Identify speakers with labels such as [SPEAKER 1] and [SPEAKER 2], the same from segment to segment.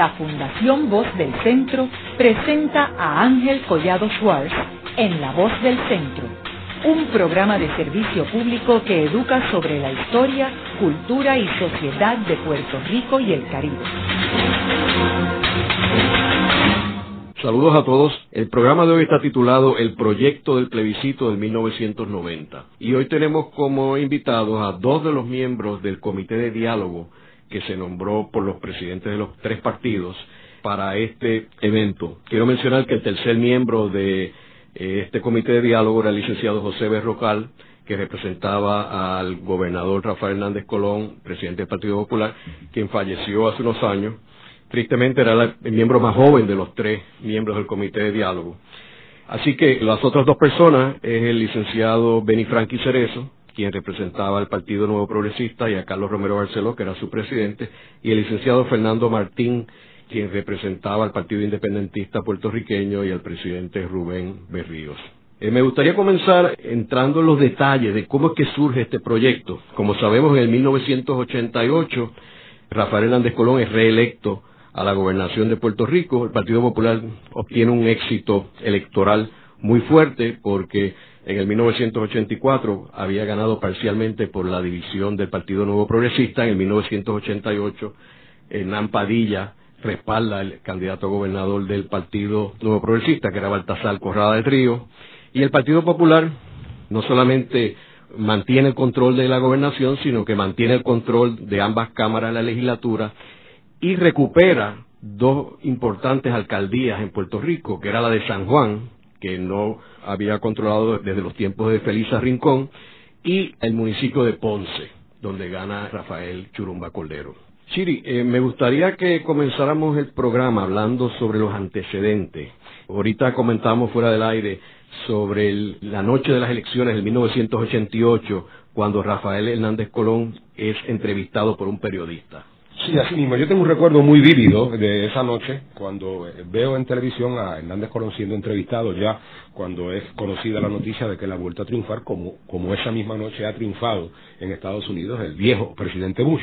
[SPEAKER 1] la Fundación Voz del Centro presenta a Ángel Collado Schwartz en La Voz del Centro, un programa de servicio público que educa sobre la historia, cultura y sociedad de Puerto Rico y el Caribe.
[SPEAKER 2] Saludos a todos. El programa de hoy está titulado El proyecto del plebiscito del 1990. Y hoy tenemos como invitados a dos de los miembros del comité de diálogo que se nombró por los presidentes de los tres partidos para este evento. Quiero mencionar que el tercer miembro de eh, este comité de diálogo era el licenciado José Berrocal, que representaba al gobernador Rafael Hernández Colón, presidente del Partido Popular, quien falleció hace unos años tristemente era el miembro más joven de los tres miembros del comité de diálogo. Así que las otras dos personas es el licenciado Beni Franqui Cerezo, quien representaba al Partido Nuevo Progresista, y a Carlos Romero Barceló, que era su presidente, y el licenciado Fernando Martín, quien representaba al Partido Independentista puertorriqueño y al presidente Rubén Berríos. Eh, me gustaría comenzar entrando en los detalles de cómo es que surge este proyecto. Como sabemos, en el 1988, Rafael Hernández Colón es reelecto a la gobernación de Puerto Rico, el Partido Popular obtiene un éxito electoral muy fuerte porque en el 1984 había ganado parcialmente por la división del Partido Nuevo Progresista, en el 1988 Hernán Padilla respalda al candidato gobernador del Partido Nuevo Progresista, que era Baltasar Corrada de Trío, y el Partido Popular no solamente mantiene el control de la gobernación, sino que mantiene el control de ambas cámaras de la legislatura y recupera dos importantes alcaldías en Puerto Rico, que era la de San Juan, que no había controlado desde los tiempos de Felisa Rincón, y el municipio de Ponce, donde gana Rafael Churumba Cordero. Chiri, eh, me gustaría que comenzáramos el programa hablando sobre los antecedentes. Ahorita comentamos fuera del aire sobre la noche de las elecciones del 1988, cuando Rafael Hernández Colón es entrevistado por un periodista.
[SPEAKER 3] Sí, así mismo. Yo tengo un recuerdo muy vívido de esa noche cuando eh, veo en televisión a Hernández Colón siendo entrevistado ya cuando es conocida la noticia de que la vuelta a triunfar como, como esa misma noche ha triunfado en Estados Unidos el viejo presidente Bush.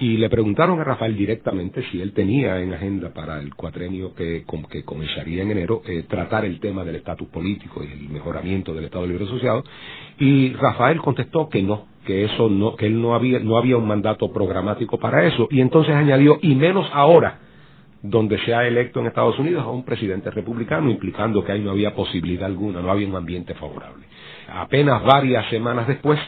[SPEAKER 3] Y le preguntaron a Rafael directamente si él tenía en agenda para el cuatrenio que, que comenzaría en enero eh, tratar el tema del estatus político y el mejoramiento del Estado Libre Asociado. Y Rafael contestó que no, que eso no, que él no había, no había un mandato programático para eso. Y entonces añadió, y menos ahora, donde se ha electo en Estados Unidos a un presidente republicano, implicando que ahí no había posibilidad alguna, no había un ambiente favorable. Apenas varias semanas después,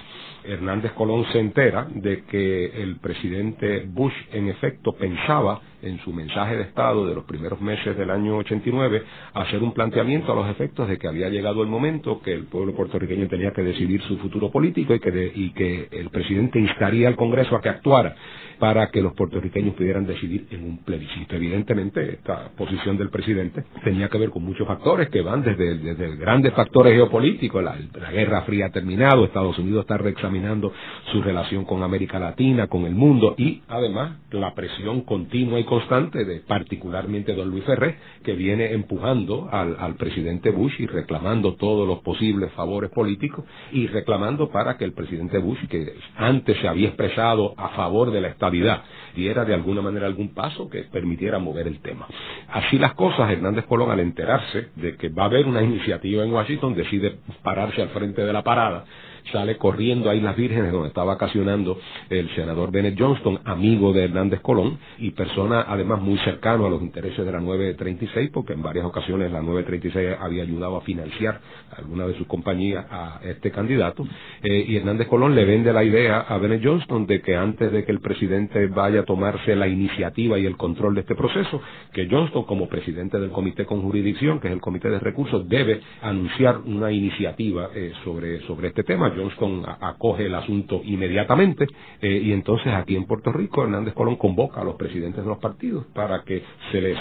[SPEAKER 3] Hernández Colón se entera de que el presidente Bush en efecto pensaba en su mensaje de Estado de los primeros meses del año 89 hacer un planteamiento a los efectos de que había llegado el momento que el pueblo puertorriqueño tenía que decidir su futuro político y que, y que el presidente instaría al Congreso a que actuara para que los puertorriqueños pudieran decidir en un plebiscito. Evidentemente, esta posición del presidente tenía que ver con muchos factores que van desde, desde grandes factores geopolíticos, la, Guerra Fría ha terminado, Estados Unidos está reexaminando su relación con América Latina, con el mundo y además la presión continua y constante de particularmente don Luis Ferré, que viene empujando al, al presidente Bush y reclamando todos los posibles favores políticos y reclamando para que el presidente Bush, que antes se había expresado a favor de la estabilidad, diera de alguna manera algún paso que permitiera mover el tema. Así las cosas, Hernández Colón, al enterarse de que va a haber una iniciativa en Washington, decide pararse al frente de la parada sale corriendo a Islas Vírgenes, donde está vacacionando el senador Bennett Johnston, amigo de Hernández Colón, y persona además muy cercano a los intereses de la 936, porque en varias ocasiones la 936 había ayudado a financiar alguna de sus compañías a este candidato, eh, y Hernández Colón le vende la idea a Bennett Johnston de que antes de que el presidente vaya a tomarse la iniciativa y el control de este proceso, que Johnston como presidente del comité con jurisdicción, que es el comité de recursos, debe anunciar una iniciativa eh, sobre, sobre este tema. Johnston acoge el asunto inmediatamente eh, y entonces aquí en Puerto Rico Hernández Colón convoca a los presidentes de los partidos para que se les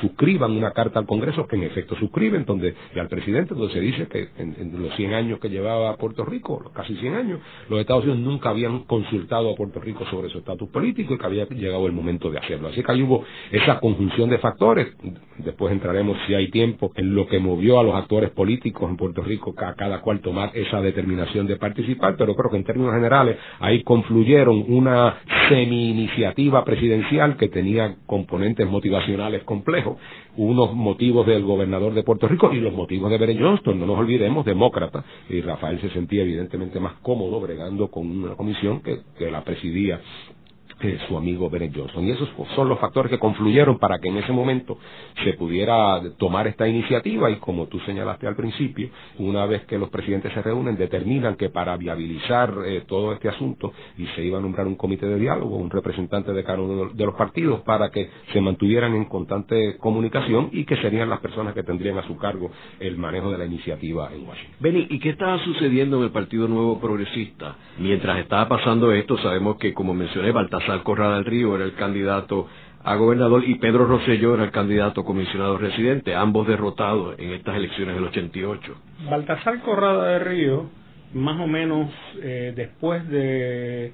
[SPEAKER 3] suscriban una carta al Congreso que en efecto suscriben donde y al presidente donde se dice que en, los 100 años que llevaba Puerto Rico, los casi 100 años, los Estados Unidos nunca habían consultado a Puerto Rico sobre su estatus político y que había llegado el momento de hacerlo. Así que ahí hubo esa conjunción de factores. Después entraremos, si hay tiempo, en lo que movió a los actores políticos en Puerto Rico a cada cual tomar esa determinación de participar, pero creo que en términos generales ahí confluyeron una semi-iniciativa presidencial que tenía componentes motivacionales complejos, unos motivos del gobernador de Puerto Rico y los motivos de Beren Johnston, no nos olvidemos, demócrata, y Rafael se sentía evidentemente más cómodo bregando con una comisión que, que la presidía su amigo Bennett Johnson. Y esos son los factores que confluyeron para que en ese momento se pudiera tomar esta iniciativa y como tú señalaste al principio, una vez que los presidentes se reúnen, determinan que para viabilizar eh, todo este asunto y se iba a nombrar un comité de diálogo, un representante de cada uno de los partidos para que se mantuvieran en constante comunicación y que serían las personas que tendrían a su cargo el manejo de la iniciativa en Washington.
[SPEAKER 2] Benny, ¿y qué estaba sucediendo en el Partido Nuevo Progresista? Mientras estaba pasando esto, sabemos que, como mencioné, Baltasar Baltasar Corrada del Río era el candidato a gobernador y Pedro Rosselló era el candidato a comisionado residente, ambos derrotados en estas elecciones del 88.
[SPEAKER 4] Baltasar Corrada del Río, más o menos eh, después de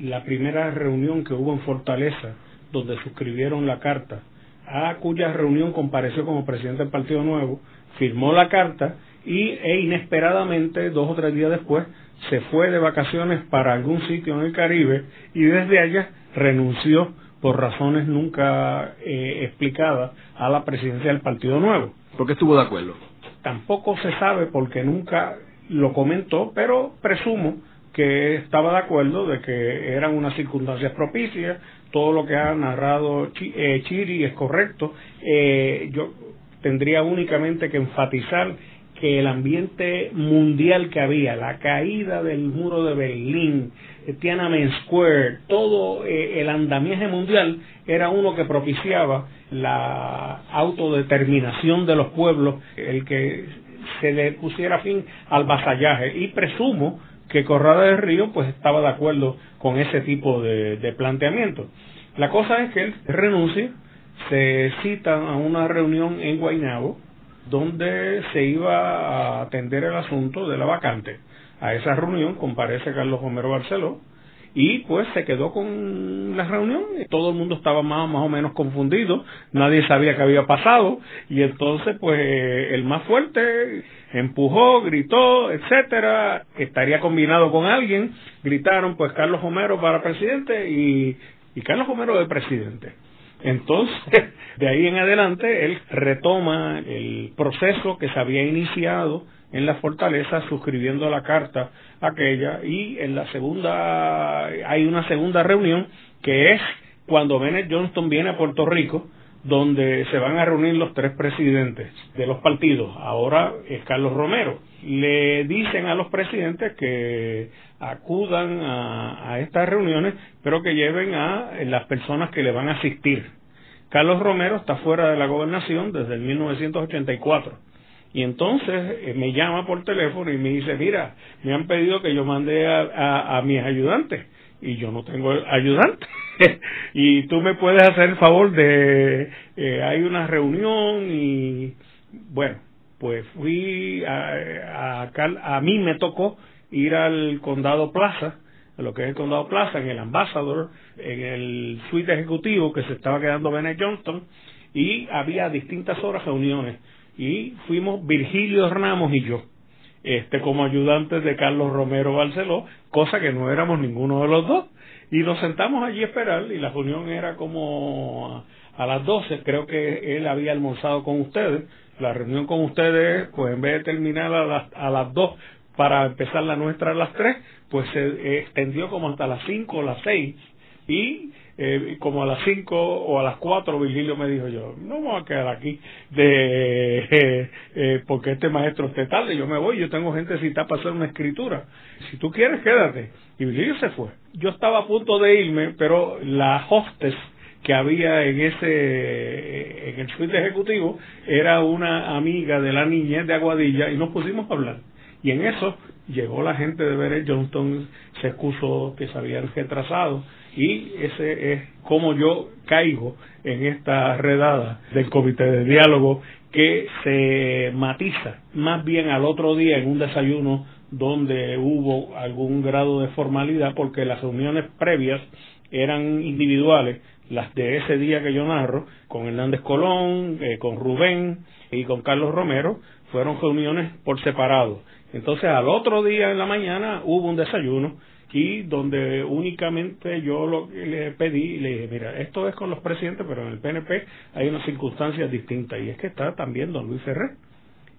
[SPEAKER 4] la primera reunión que hubo en Fortaleza, donde suscribieron la carta, a cuya reunión compareció como presidente del Partido Nuevo, firmó la carta y e inesperadamente, dos o tres días después, se fue de vacaciones para algún sitio en el Caribe y desde allá renunció por razones nunca eh, explicadas a la presidencia del Partido Nuevo.
[SPEAKER 2] ¿Por qué estuvo de acuerdo?
[SPEAKER 4] Tampoco se sabe porque nunca lo comentó, pero presumo que estaba de acuerdo de que eran unas circunstancias propicias, todo lo que ha narrado eh, Chiri es correcto. Eh, yo tendría únicamente que enfatizar que el ambiente mundial que había, la caída del muro de Berlín, Tiananmen Square, todo eh, el andamiaje mundial era uno que propiciaba la autodeterminación de los pueblos, el que se le pusiera fin al vasallaje. Y presumo que Corrada del Río pues estaba de acuerdo con ese tipo de, de planteamiento. La cosa es que él renuncia, se cita a una reunión en Guaynabo, donde se iba a atender el asunto de la vacante. A esa reunión comparece Carlos Homero Barceló y pues se quedó con la reunión. Todo el mundo estaba más, más o menos confundido, nadie sabía qué había pasado y entonces pues el más fuerte empujó, gritó, etcétera, estaría combinado con alguien, gritaron pues Carlos Homero para presidente y, y Carlos Homero de presidente. Entonces, de ahí en adelante, él retoma el proceso que se había iniciado en la fortaleza suscribiendo la carta aquella y en la segunda hay una segunda reunión que es cuando Bennett Johnston viene a Puerto Rico donde se van a reunir los tres presidentes de los partidos. Ahora es Carlos Romero. Le dicen a los presidentes que acudan a, estas reuniones, pero que lleven a las personas que le van a asistir. Carlos Romero está fuera de la gobernación desde el 1984. Y entonces eh, me llama por teléfono y me dice, mira, me han pedido que yo mande a, a mis ayudantes y yo no tengo ayudante. y tú me puedes hacer el favor de, eh, hay una reunión y bueno, pues fui a, a, a mí me tocó ir al condado Plaza, lo que es el condado Plaza, en el Ambassador, en el suite ejecutivo que se estaba quedando Bennett Johnston y había distintas horas reuniones y fuimos Virgilio Ramos y yo este como ayudantes de Carlos Romero Barceló, cosa que no éramos ninguno de los dos. Y nos sentamos allí a esperar y la reunión era como a, las 12, creo que él había almorzado con ustedes. La reunión con ustedes, pues en vez de terminar a las, a las 2 para empezar la nuestra a las 3, pues se extendió como hasta las 5 o las 6 y eh, como a las 5 o a las 4 Virgilio me dijo yo, no me voy a quedar aquí de eh, eh, porque este maestro esté tarde, yo me voy, yo tengo gente citada para hacer una escritura. Si tú quieres, quédate. Y Virgilio se fue. Yo estaba a punto de irme, pero la hostess que había en ese en el suite ejecutivo era una amiga de la niñez de Aguadilla y nos pusimos a hablar. Y en eso llegó la gente de Beret Johnston, se excusó que se habían retrasado y ese es como yo caigo en esta redada del comité de diálogo que se matiza más bien al otro día en un desayuno donde hubo algún grado de formalidad porque las reuniones previas eran individuales, las de ese día que yo narro, con Hernández Colón, eh, con Rubén y con Carlos Romero, fueron reuniones por separado. Entonces al otro día en la mañana hubo un desayuno y donde únicamente yo lo le pedí, le dije, mira, esto es con los presidentes, pero en el PNP hay unas circunstancias distintas y es que está también don Luis Ferrer.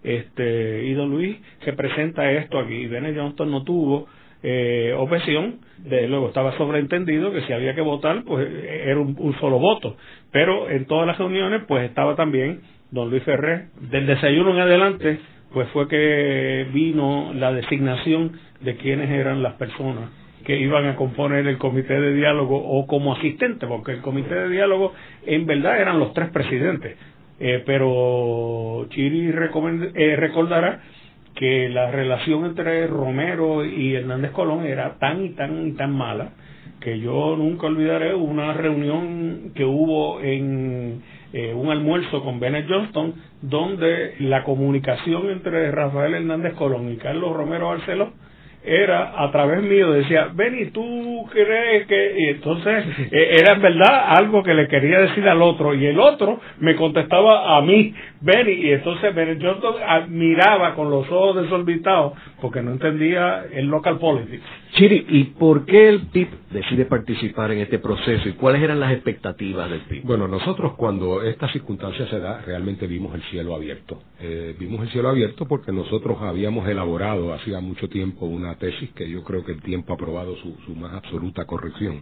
[SPEAKER 4] Este, y don Luis se presenta esto aquí. y Bennett Johnston no tuvo eh, objeción, de luego estaba sobreentendido que si había que votar, pues era un, un, solo voto. Pero en todas las reuniones, pues estaba también don Luis Ferrer. Del desayuno en adelante, pues fue que vino la designación de quiénes eran las personas que iban a componer el comité de diálogo o como asistente, porque el comité de diálogo en verdad eran los tres presidentes. Eh, pero Chiri eh, recordará que la relación entre Romero y Hernández Colón era tan y tan y tan mala que yo nunca olvidaré una reunión que hubo en eh, un almuerzo con Bennett Johnston donde la comunicación entre Rafael Hernández Colón y Carlos Romero Barceló era a través mío, decía, Benny, ¿tú crees que...? Y entonces eh, era en verdad algo que le quería decir al otro, y el otro me contestaba a mí, Benny, y entonces Benny Johnson admiraba con los ojos desorbitados, porque no entendía el local politics.
[SPEAKER 2] Chiri, ¿y por qué el PIB decide participar en este proceso y cuáles eran las expectativas del PIB?
[SPEAKER 3] Bueno, nosotros cuando esta circunstancia se da, realmente vimos el cielo abierto. Eh, vimos el cielo abierto porque nosotros habíamos elaborado hacía mucho tiempo una tesis que yo creo que el tiempo ha probado su, más absoluta corrección,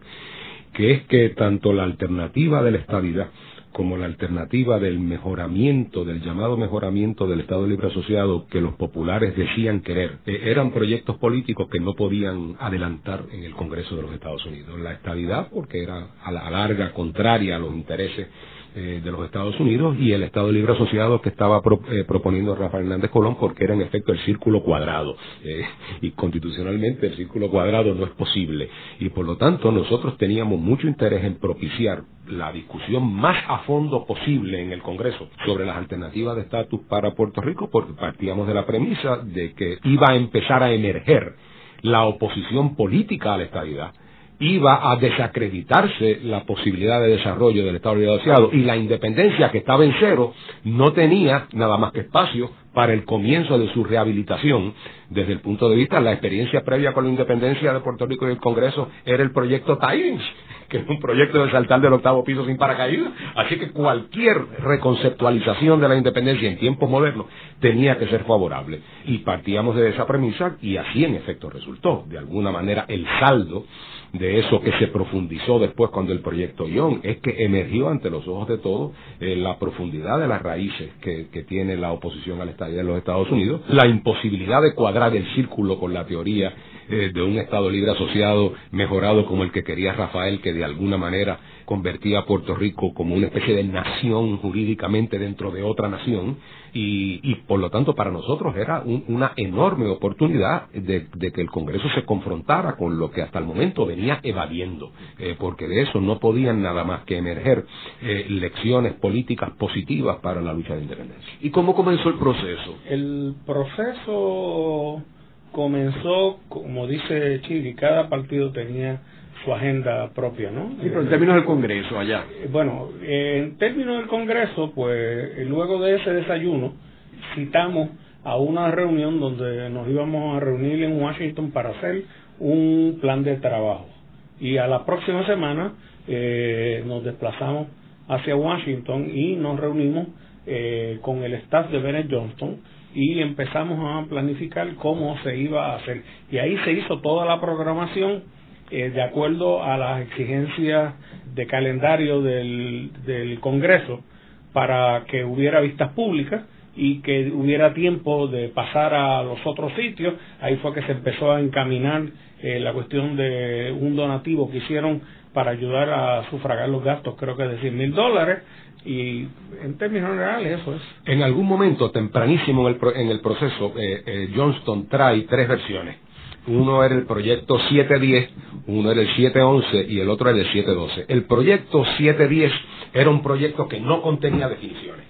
[SPEAKER 3] que es que tanto la alternativa de la estabilidad como la alternativa del mejoramiento, del llamado mejoramiento del Estado Libre Asociado que los populares decían querer, eh, eran proyectos políticos que no podían adelantar en el Congreso de los Estados Unidos. La estabilidad porque era a la larga contraria a los intereses eh, de los Estados Unidos y el Estado Libre Asociado que estaba eh, proponiendo Rafael Hernández Colón porque era en efecto el círculo cuadrado eh, y constitucionalmente el círculo cuadrado no es posible. Y por lo tanto nosotros teníamos mucho interés en propiciar la discusión más a fondo posible en el Congreso sobre las alternativas de estatus para Puerto Rico porque partíamos de la premisa de que iba a empezar a emerger la oposición política a la estabilidad iba a desacreditarse la posibilidad de desarrollo del Estado Libre Asociado y la independencia que estaba en cero no tenía nada más que espacio para el comienzo de su rehabilitación. Desde el punto de vista la experiencia previa con la independencia de Puerto Rico y el Congreso era el proyecto Tidings, que es un proyecto de saltar del octavo piso sin paracaídas. Así que cualquier reconceptualización de la independencia en tiempos modernos tenía que ser favorable. Y partíamos de esa premisa y así en efecto resultó. De alguna manera el saldo de eso que se profundizó después cuando el proyecto Young es que emergió ante los ojos de todos eh, la profundidad de las raíces que, tiene la oposición al Estado de los Estados Unidos, la imposibilidad de cuadrar el círculo con la teoría eh, de un Estado libre asociado mejorado como el que quería Rafael, que de alguna manera convertía a Puerto Rico como una especie de nación jurídicamente dentro de otra nación y, y por lo tanto para nosotros era una enorme oportunidad de, que el Congreso se confrontara con lo que hasta el momento venía evadiendo, eh, porque de eso no podían nada más que emerger eh, lecciones políticas positivas para la lucha de independencia.
[SPEAKER 2] ¿Y cómo comenzó el proceso?
[SPEAKER 4] El proceso comenzó, como dice Chile, cada partido tenía su agenda propia, ¿no?
[SPEAKER 2] Sí, pero en términos del Congreso, allá.
[SPEAKER 4] Eh, bueno, en términos del Congreso, pues eh, luego de ese desayuno, citamos a una reunión donde nos íbamos a reunir en Washington para hacer un plan de trabajo. Y a la próxima semana eh, nos desplazamos hacia Washington y nos reunimos eh, con el staff de Bennett Johnston y empezamos a planificar cómo se iba a hacer. Y ahí se hizo toda la programación eh, de acuerdo a las exigencias de calendario del, del Congreso para que hubiera vistas públicas y que hubiera tiempo de pasar a los otros sitios. Ahí fue que se empezó a encaminar eh, la cuestión de un donativo que hicieron para ayudar a sufragar los gastos, creo que de 100 mil dólares, y en términos generales eso es.
[SPEAKER 3] En algún momento, tempranísimo en el, proceso, eh, eh, Johnston trae tres versiones. Uno era el proyecto 710, uno era el 711 y el otro era el 712. El proyecto 710 era un proyecto que no contenía definiciones,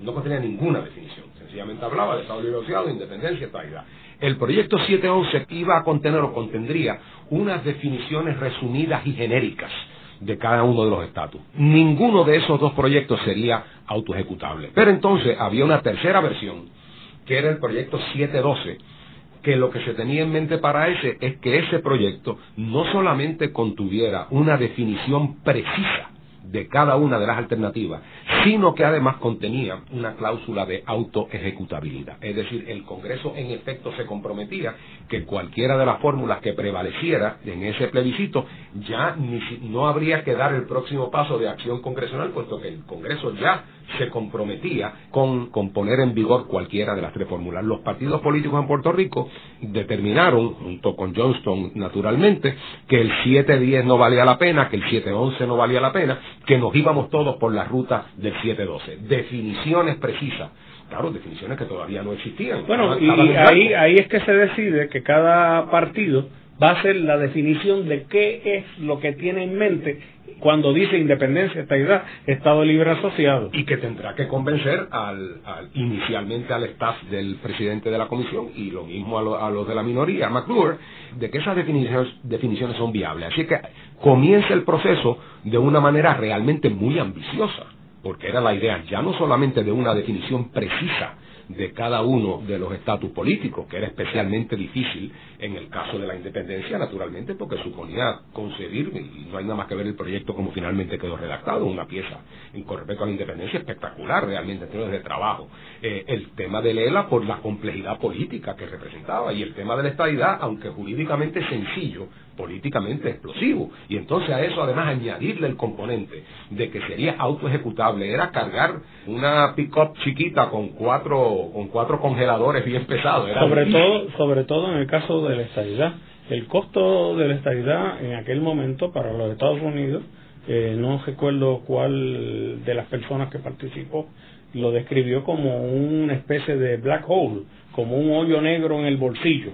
[SPEAKER 3] no contenía ninguna definición, sencillamente hablaba de Estado Libre Asociado, independencia, estabilidad. El proyecto 711 iba a contener o contendría unas definiciones resumidas y genéricas de cada uno de los estatus. Ninguno de esos dos proyectos sería autoejecutable. Pero entonces había una tercera versión, que era el proyecto 712, que lo que se tenía en mente para ese es que ese proyecto no solamente contuviera una definición precisa de cada una de las alternativas, sino que además contenía una cláusula de autoejecutabilidad. Es decir, el Congreso en efecto se comprometía que cualquiera de las fórmulas que prevaleciera en ese plebiscito ya no habría que dar el próximo paso de acción congresional, puesto que el Congreso ya se comprometía con, poner en vigor cualquiera de las tres fórmulas. Los partidos políticos en Puerto Rico determinaron, junto con Johnston naturalmente, que el 710 no valía la pena, que el 711 no valía la pena, que nos íbamos todos por la ruta del 712. Definiciones precisas claro, definiciones que todavía no existían.
[SPEAKER 4] Bueno, y ahí, ahí es que se decide que cada partido va a ser la definición de qué es lo que tiene en mente cuando dice independencia, estabilidad, Estado libre asociado.
[SPEAKER 3] Y que tendrá que convencer al, inicialmente al staff del presidente de la comisión y lo mismo a, los de la minoría, McClure, de que esas definiciones, definiciones son viables. Así que comienza el proceso de una manera realmente muy ambiciosa, porque era la idea ya no solamente de una definición precisa de cada uno de los estatus políticos, que era especialmente difícil en el caso de la independencia, naturalmente, porque suponía concebir, y no hay nada más que ver el proyecto como finalmente quedó redactado, una pieza con respecto a la independencia espectacular realmente en de trabajo. Eh, el tema de Lela por la complejidad política que representaba, y el tema de la estadidad, aunque jurídicamente sencillo, políticamente explosivo. Y entonces a eso además añadirle el componente de que sería autoejecutable, era cargar una pick-up chiquita con cuatro, con cuatro congeladores bien pesados.
[SPEAKER 4] sobre, todo, sobre todo en el caso de la estabilidad. El costo de la estabilidad en aquel momento para los Estados Unidos, eh, no recuerdo cuál de las personas que participó lo describió como una especie de black hole, como un hoyo negro en el bolsillo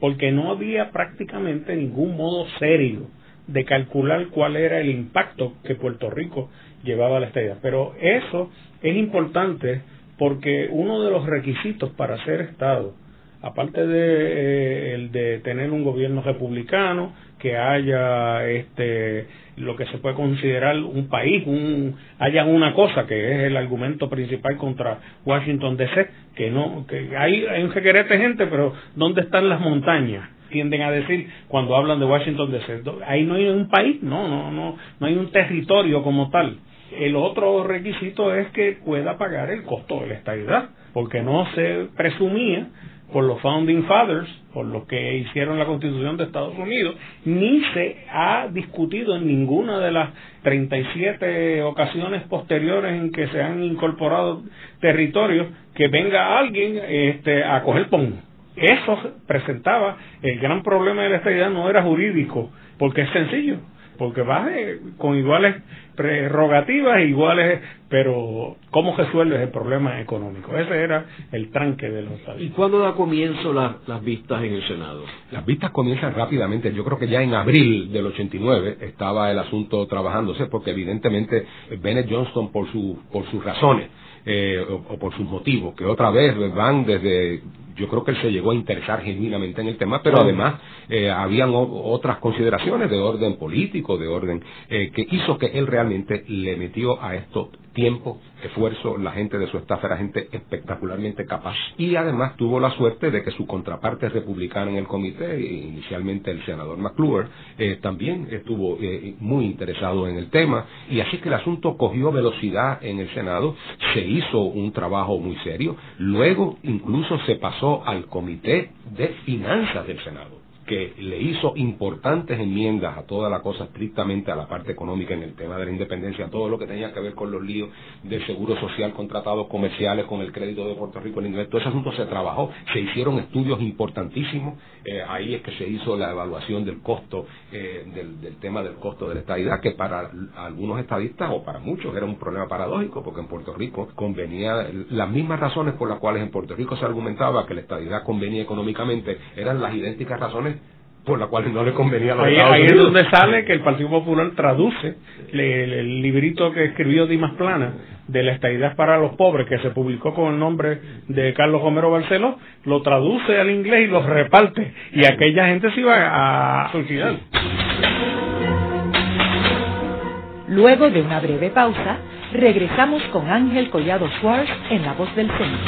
[SPEAKER 4] porque no había prácticamente ningún modo serio de calcular cuál era el impacto que Puerto Rico llevaba a la estadía. Pero eso es importante porque uno de los requisitos para ser Estado, aparte de eh, el de tener un gobierno republicano, que haya este lo que se puede considerar un país, un, haya una cosa que es el argumento principal contra Washington DC, que no, que hay, hay un requerete gente, pero ¿dónde están las montañas? tienden a decir cuando hablan de Washington DC. Ahí no hay un país, no, no, no, no hay un territorio como tal. El otro requisito es que pueda pagar el costo de la estabilidad, porque no se presumía por los Founding Fathers, por los que hicieron la Constitución de Estados Unidos, ni se ha discutido en ninguna de las 37 ocasiones posteriores en que se han incorporado territorios que venga alguien este, a coger pon. Eso presentaba el gran problema de la estabilidad no era jurídico, porque es sencillo porque va con iguales prerrogativas, iguales, pero ¿cómo resuelves el problema económico? Ese era el tranque de los
[SPEAKER 2] ¿Y cuándo da comienzo las vistas en el Senado?
[SPEAKER 3] Las vistas comienzan rápidamente. Yo creo que ya en abril del 89 estaba el asunto trabajándose, porque evidentemente Bennett Johnston, por, su, por sus razones, eh, o, por sus motivos, que otra vez van desde yo creo que él se llegó a interesar genuinamente en el tema, pero además eh, habían otras consideraciones de orden político, de orden eh, que hizo que él realmente le metió a esto tiempo, esfuerzo, la gente de su staff era gente espectacularmente capaz. Y además tuvo la suerte de que su contraparte republicana en el comité, inicialmente el senador McClure, eh, también estuvo eh, muy interesado en el tema. Y así que el asunto cogió velocidad en el Senado, se hizo un trabajo muy serio, luego incluso se pasó al comité de finanzas del Senado que le hizo importantes enmiendas a toda la cosa, estrictamente a la parte económica en el tema de la independencia, todo lo que tenía que ver con los líos del seguro social, con tratados comerciales, con el crédito de Puerto Rico, el inglés, todo ese asunto se trabajó, se hicieron estudios importantísimos, eh, ahí es que se hizo la evaluación del costo, eh, del, del, tema del costo de la estadidad, que para algunos estadistas o para muchos era un problema paradójico, porque en Puerto Rico convenía, las mismas razones por las cuales en Puerto Rico se argumentaba que la estadidad convenía económicamente, eran las idénticas razones por la cual no le convenía a los
[SPEAKER 4] ahí, ahí es donde sale que el Partido Popular traduce el, librito que escribió Dimas Plana de la estadidad para los pobres que se publicó con el nombre de Carlos Homero Barceló lo traduce al inglés y lo reparte y aquella gente se iba a suicidar
[SPEAKER 1] Luego de una breve pausa, regresamos con Ángel Collado Schwartz en La Voz del Centro.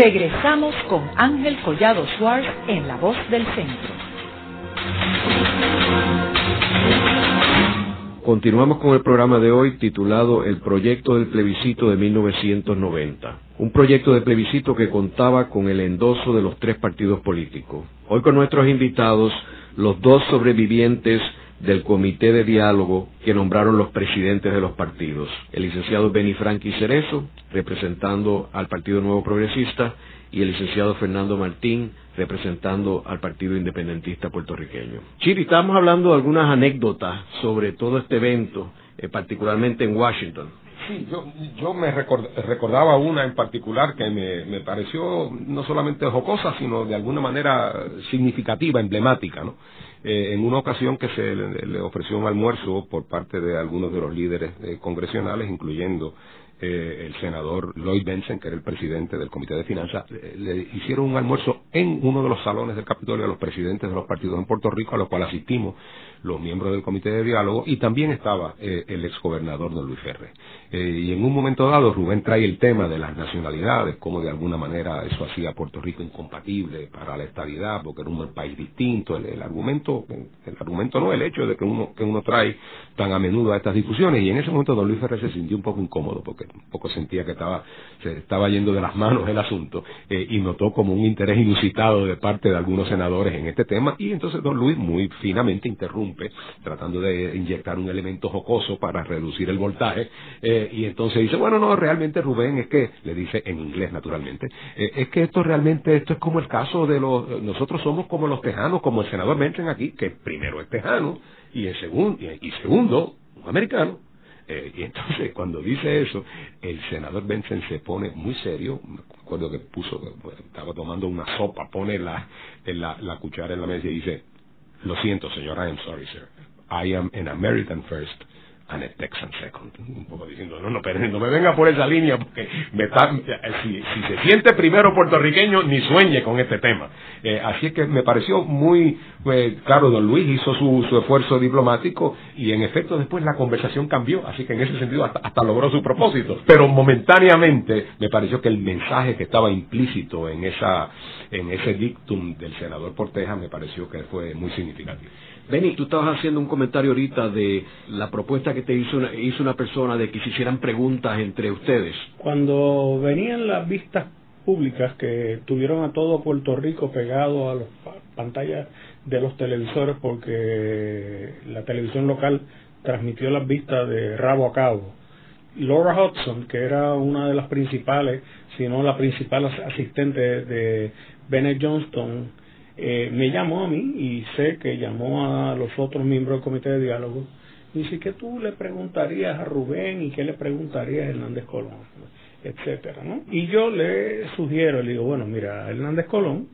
[SPEAKER 1] Regresamos con Ángel Collado Schwartz en La Voz del Centro.
[SPEAKER 2] Continuamos con el programa de hoy titulado El proyecto del plebiscito de 1990. Un proyecto de plebiscito que contaba con el endoso de los tres partidos políticos. Hoy con nuestros invitados, los dos sobrevivientes del comité de diálogo que nombraron los presidentes de los partidos. El licenciado Benny Franqui Cerezo, representando al Partido Nuevo Progresista, y el licenciado Fernando Martín, representando al Partido Independentista puertorriqueño. Chiri, estamos hablando de algunas anécdotas sobre todo este evento, eh, particularmente en Washington.
[SPEAKER 3] Sí, yo, yo me recordaba una en particular que me, me pareció no solamente jocosa, sino de alguna manera significativa, emblemática, ¿no? Eh, en una ocasión que se le, ofreció un almuerzo por parte de algunos de los líderes eh, congresionales, incluyendo eh, el senador Lloyd Benson, que era el presidente del Comité de Finanzas, le, hicieron un almuerzo en uno de los salones del Capitolio a los presidentes de los partidos en Puerto Rico, a los cuales asistimos los miembros del Comité de Diálogo, y también estaba eh, el exgobernador don Luis Ferre. Eh, y en un momento dado, Rubén trae el tema de las nacionalidades, cómo de alguna manera eso hacía Puerto Rico incompatible para la estabilidad, porque era un país distinto. El, argumento, el argumento no, el hecho de que uno, que uno trae tan a menudo a estas discusiones, y en ese momento don Luis Ferre se sintió un poco incómodo, porque un poco sentía que estaba, se estaba yendo de las manos el asunto, eh, y notó como un interés inusitado de parte de algunos senadores en este tema, y entonces don Luis muy finamente interrumpe tratando de inyectar un elemento jocoso para reducir el voltaje, eh, y entonces dice, bueno, no, realmente Rubén, es que, le dice en inglés naturalmente, eh, es que esto realmente, esto es como el caso de los, nosotros somos como los tejanos, como el senador Benson aquí, que primero es tejano, y, en segundo, y, segundo, un americano, eh, y entonces cuando dice eso, el senador Benson se pone muy serio, me acuerdo que puso, estaba tomando una sopa, pone la, la cuchara en la mesa y dice, lo siento, señor, I am sorry, sir. I am an American first and a Texan second. Un poco diciendo, no, no, pero no me venga por esa línea, porque me está, si, se siente primero puertorriqueño, ni sueñe con este tema. Eh, así es que me pareció muy, pues, claro, don Luis hizo su, su, esfuerzo diplomático y en efecto después la conversación cambió, así que en ese sentido hasta, hasta logró su propósito. Pero momentáneamente me pareció que el mensaje que estaba implícito en esa, en ese dictum del senador Porteja me pareció que fue muy significativo.
[SPEAKER 2] Benny, tú estabas haciendo un comentario ahorita de la propuesta que te hizo una, hizo una persona de que se hicieran preguntas entre ustedes.
[SPEAKER 4] Cuando venían las vistas públicas que tuvieron a todo Puerto Rico pegado a las pantallas de los televisores porque la televisión local transmitió las vistas de rabo a cabo. Laura Hudson, que era una de las principales, si no la principal asistente de Bennett Johnston, eh, me llamó a mí y sé que llamó a los otros miembros del comité de diálogo. Y dice, ¿qué tú le preguntarías a Rubén y qué le preguntarías a Hernández Colón? Etcétera, ¿no? Y yo le sugiero, le digo, bueno, mira, Hernández Colón,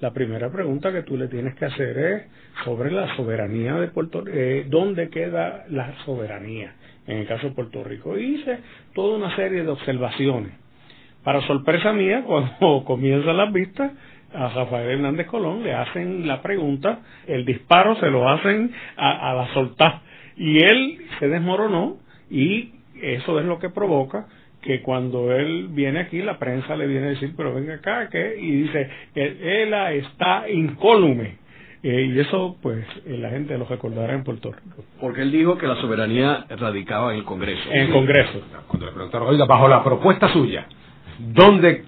[SPEAKER 4] la primera pregunta que tú le tienes que hacer es sobre la soberanía de Puerto Rico, eh, ¿dónde queda la soberanía? En el caso de Puerto Rico. Y hice toda una serie de observaciones. Para sorpresa mía, cuando comienzan las vistas, a Rafael Hernández Colón, le hacen la pregunta, el disparo se lo hacen a, la soltar y él se desmoronó y eso es lo que provoca que cuando él viene aquí la prensa le viene a decir pero venga acá que y dice que él está incólume eh, y eso pues eh, la gente lo recordará en Puerto Rico.
[SPEAKER 2] Porque él dijo que la soberanía radicaba en el Congreso.
[SPEAKER 4] En el Congreso.
[SPEAKER 3] Cuando le preguntaron oiga bajo la propuesta suya ¿dónde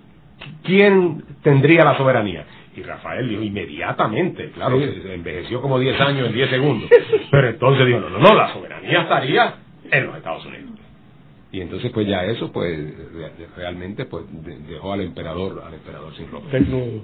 [SPEAKER 3] ¿quién tendría la soberanía? Y Rafael dijo inmediatamente, claro, se envejeció como 10 años en 10 segundos. Pero entonces dijo, no, no, no, la soberanía estaría en los Estados Unidos. Y entonces pues ya eso pues realmente pues dejó al emperador al emperador sin ropa.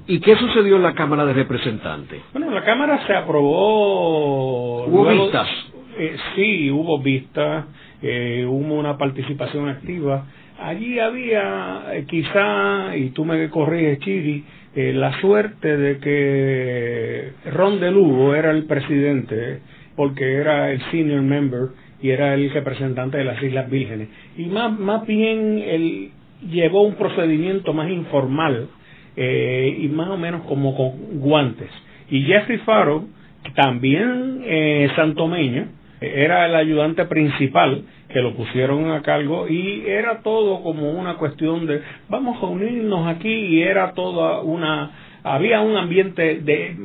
[SPEAKER 2] ¿Y qué sucedió en la Cámara de Representantes?
[SPEAKER 4] Bueno, la Cámara se aprobó...
[SPEAKER 2] ¿Hubo vistas?
[SPEAKER 4] Eh, sí, hubo vistas, eh, hubo una participación activa allí había eh, quizá, y tú me corriges, Chiri, eh, la suerte de que Ron de Lugo era el presidente, porque era el senior member y era el representante de las Islas Vírgenes. Y más, más bien él llevó un procedimiento más informal eh, y más o menos como con guantes. Y Jeffrey Faro, también eh, santomeño, era el ayudante principal que lo pusieron a cargo y era todo como una cuestión de vamos a unirnos aquí y era toda una había un ambiente de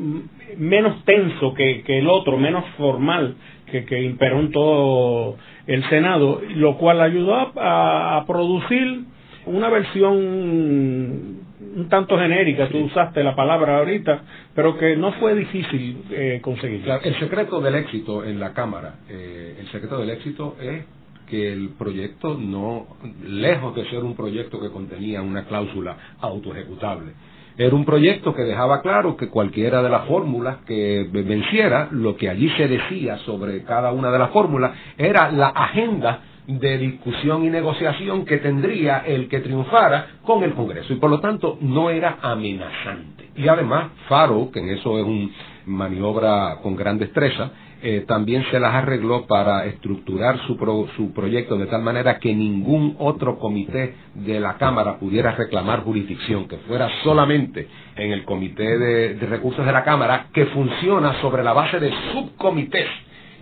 [SPEAKER 4] menos tenso que, que el otro, menos formal que, que imperó en todo el Senado, lo cual ayudó a, a producir una versión un tanto genérica, tú usaste la palabra ahorita, pero que no fue difícil eh, conseguir.
[SPEAKER 3] el secreto del éxito en la Cámara, eh, el secreto del éxito es que el proyecto no, lejos de ser un proyecto que contenía una cláusula autoejecutable, era un proyecto que dejaba claro que cualquiera de las fórmulas que venciera, lo que allí se decía sobre cada una de las fórmulas, era la agenda de discusión y negociación que tendría el que triunfara con el Congreso y por lo tanto no era amenazante. Y además, Faro, que en eso es una maniobra con gran destreza, eh, también se las arregló para estructurar su, su proyecto de tal manera que ningún otro comité de la Cámara pudiera reclamar jurisdicción, que fuera solamente en el Comité de Recursos de la Cámara, que funciona sobre la base de subcomités.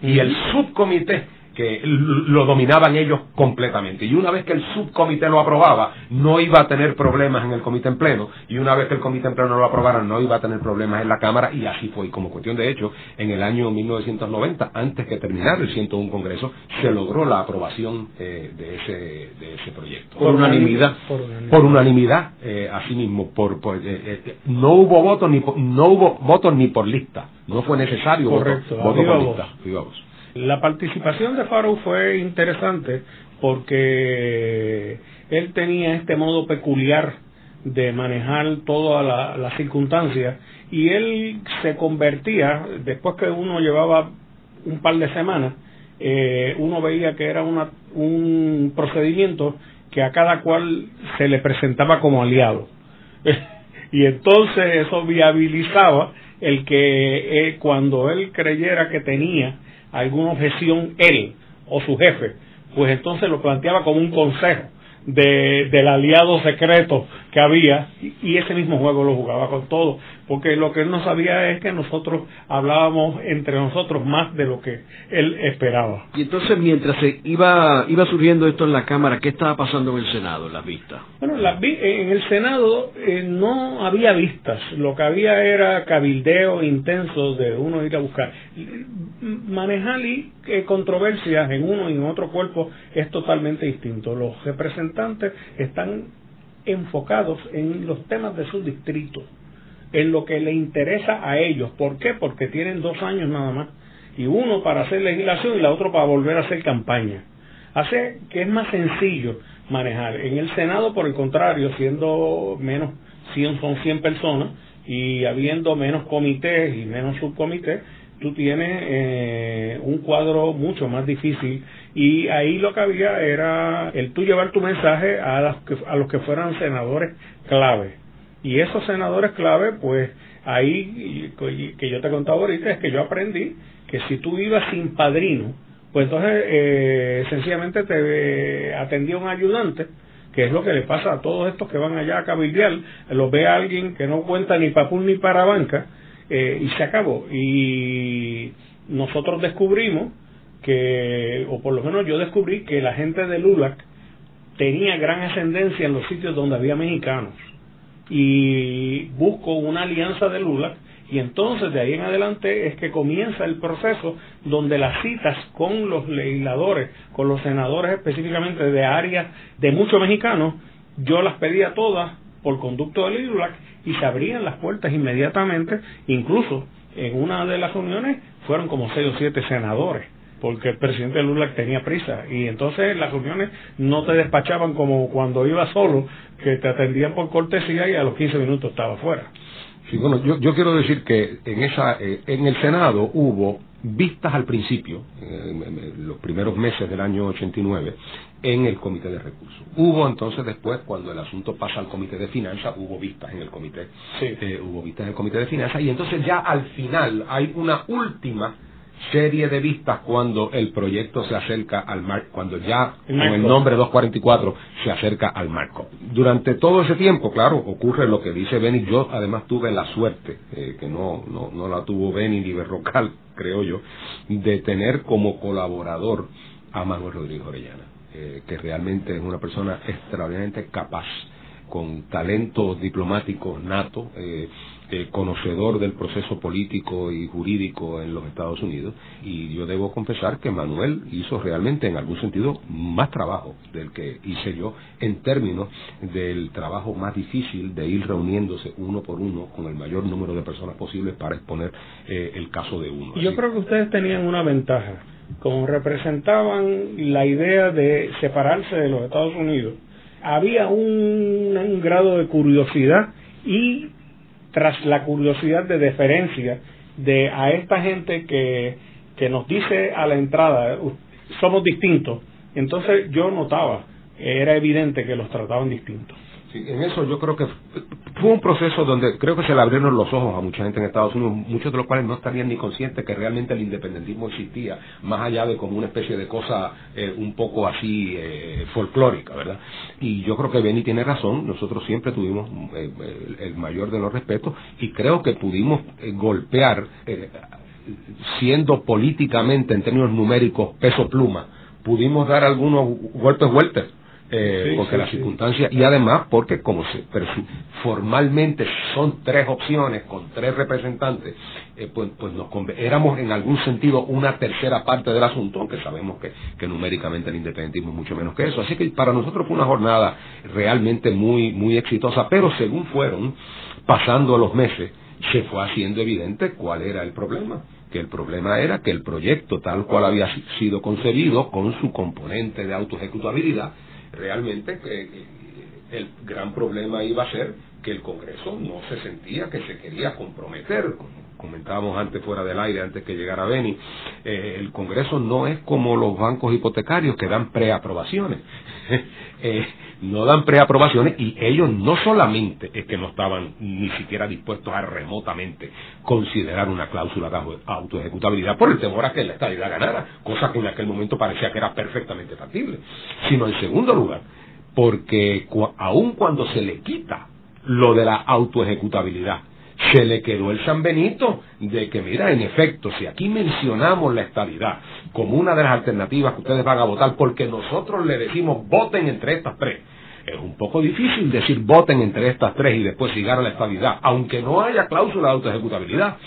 [SPEAKER 3] Y el subcomité que lo dominaban ellos completamente. Y una vez que el subcomité lo aprobaba, no iba a tener problemas en el comité en pleno, y una vez que el comité en pleno lo aprobara, no iba a tener problemas en la Cámara, y así fue. Y como cuestión de hecho, en el año 1990, antes que terminara el 101 Congreso, se logró la aprobación eh, de, ese, de ese proyecto.
[SPEAKER 4] Por, unanimidad.
[SPEAKER 3] Por unanimidad, eh, así mismo. Por, eh, no hubo votos ni no hubo votos ni por lista. No fue necesario
[SPEAKER 4] Correcto,
[SPEAKER 3] voto,
[SPEAKER 4] por lista. La participación de Faro fue interesante porque él tenía este modo peculiar de manejar todas las circunstancias y él se convertía, después que uno llevaba un par de semanas, eh, uno veía que era una, un procedimiento que a cada cual se le presentaba como aliado. y entonces eso viabilizaba el que eh, cuando él creyera que tenía alguna objeción él o su jefe, pues entonces lo planteaba como un consejo de, del aliado secreto que había y, ese mismo juego lo jugaba con todo porque lo que él no sabía es que nosotros hablábamos entre nosotros más de lo que él esperaba.
[SPEAKER 2] Y entonces mientras se iba, iba surgiendo esto en la Cámara, ¿qué estaba pasando en el Senado, en las vistas?
[SPEAKER 4] Bueno, en el Senado eh, no había vistas, lo que había era cabildeo intenso de uno ir a buscar. Manejar y, eh, controversias en uno y en otro cuerpo es totalmente distinto. Los representantes están enfocados en los temas de su distrito en lo que le interesa a ellos. ¿Por qué? Porque tienen dos años nada más. Y uno para hacer legislación y la otra para volver a hacer campaña. Hace que es más sencillo manejar. En el Senado, por el contrario, siendo menos, 100, son 100 personas y habiendo menos comités y menos subcomités, tú tienes eh, un cuadro mucho más difícil. Y ahí lo que había era el tú llevar tu mensaje a, a los que fueran senadores clave. Y esos senadores clave, pues ahí, que yo te contaba ahorita, es que yo aprendí que si tú ibas sin padrino, pues entonces eh, sencillamente te atendía un ayudante, que es lo que le pasa a todos estos que van allá a cabildear, los ve a alguien que no cuenta ni papul ni para banca, eh, y se acabó. Y nosotros descubrimos que, o por lo menos yo descubrí que la gente de LULAC tenía gran ascendencia en los sitios donde había mexicanos y busco una alianza de Lula y entonces de ahí en adelante es que comienza el proceso donde las citas con los legisladores, con los senadores específicamente de áreas de muchos mexicanos, yo las pedía todas por conducto del LULAC y se abrían las puertas inmediatamente, incluso en una de las reuniones fueron como seis o siete senadores porque el presidente Lula tenía prisa y entonces las reuniones no te despachaban como cuando iba solo, que te atendían por cortesía y a los 15 minutos estaba fuera.
[SPEAKER 3] Sí, bueno, yo, yo quiero decir que en esa eh, en el Senado hubo vistas al principio, en los primeros meses del año 89, en el Comité de Recursos. Hubo entonces después, cuando el asunto pasa al Comité de Finanzas, hubo vistas en el Comité, eh, hubo vistas en el Comité de Finanzas, y entonces ya al final hay una última serie de vistas cuando el proyecto se acerca al marco, cuando ya con el nombre 244 se acerca al marco. Durante todo ese tiempo, claro, ocurre lo que dice Benny. Yo además tuve la suerte, eh, que no, no, no la tuvo Benny ni Berrocal, creo yo, de tener como colaborador a Manuel Rodríguez Orellana, eh, que realmente es una persona extraordinariamente capaz con talento diplomático nato, eh, eh, conocedor del proceso político y jurídico en los Estados Unidos y yo debo confesar que Manuel hizo realmente en algún sentido más trabajo del que hice yo en términos del trabajo más difícil de ir reuniéndose uno por uno con el mayor número de personas posibles para exponer eh, el caso de uno.
[SPEAKER 4] Yo creo que ustedes tenían una ventaja, como representaban la idea de separarse de los Estados Unidos, había un grado de curiosidad y tras la curiosidad de deferencia de a esta gente que, que nos dice a la entrada, somos distintos. Entonces yo notaba, era evidente que los trataban distintos
[SPEAKER 3] en eso yo creo que fue un proceso donde creo que se le abrieron los ojos a mucha gente en Estados Unidos, muchos de los cuales no estarían ni conscientes que realmente el independentismo existía, más allá de como una especie de cosa eh, un poco así eh, folclórica, ¿verdad? Y yo creo que Benny tiene razón, nosotros siempre tuvimos eh, el, mayor de los respetos y creo que pudimos golpear, siendo políticamente en términos numéricos peso pluma, pudimos dar algunos golpes vueltas eh, porque las circunstancias y además porque como se formalmente son tres opciones con tres representantes eh, pues, pues nos éramos en algún sentido una tercera parte del asunto aunque sabemos que, que numéricamente el independentismo es mucho menos que eso. Así que para nosotros fue una jornada realmente muy muy exitosa pero según fueron pasando los meses se fue haciendo evidente cuál era el problema. Que el problema era que el proyecto tal cual había sido concebido con su componente de autoejecutabilidad realmente el gran problema iba a ser que el Congreso no se sentía que se quería comprometer, comentábamos antes fuera del aire, antes que llegara Beni, eh, el Congreso no es como los bancos hipotecarios que dan preaprobaciones. eh, no dan preaprobaciones y ellos no solamente es que no estaban ni siquiera dispuestos a remotamente considerar una cláusula de autoejecutabilidad por el temor a que la estabilidad ganara, cosa que en aquel momento parecía que era perfectamente factible, sino en segundo lugar, porque aun cuando se le quita lo de la autoejecutabilidad, se le quedó el San Benito de que, mira, en efecto, si aquí mencionamos la estabilidad como una de las alternativas que ustedes van a votar, porque nosotros le decimos voten entre estas tres, es un poco difícil decir voten entre estas tres y después sigan la estabilidad, aunque no haya cláusula de autoejecutabilidad.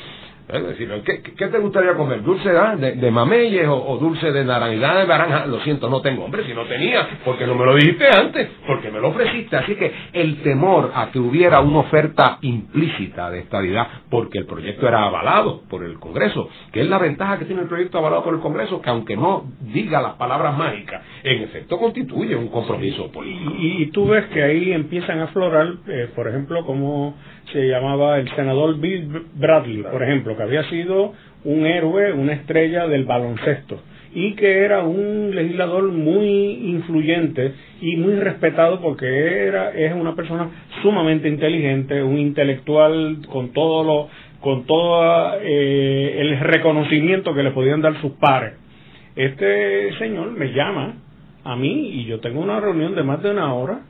[SPEAKER 3] Es decir, ¿qué, te gustaría comer? ¿Dulce de, de mameyes o, dulce de naranja? de naranja? Lo siento, no tengo. Hombre, si no tenía, porque no me lo dijiste antes, porque me lo ofreciste. Así que el temor a que hubiera una oferta implícita de estabilidad, porque el proyecto era avalado por el Congreso, que es la ventaja que tiene el proyecto avalado por el Congreso, que aunque no diga las palabras mágicas, en efecto constituye un compromiso político.
[SPEAKER 4] Y, tú ves que ahí empiezan a aflorar, eh, por ejemplo, como se llamaba el senador Bill Bradley, por ejemplo, que había sido un héroe, una estrella del baloncesto y que era un legislador muy influyente y muy respetado porque era es una persona sumamente inteligente, un intelectual con todo lo con todo eh, el reconocimiento que le podían dar sus pares. Este señor me llama a mí y yo tengo una reunión de más de una hora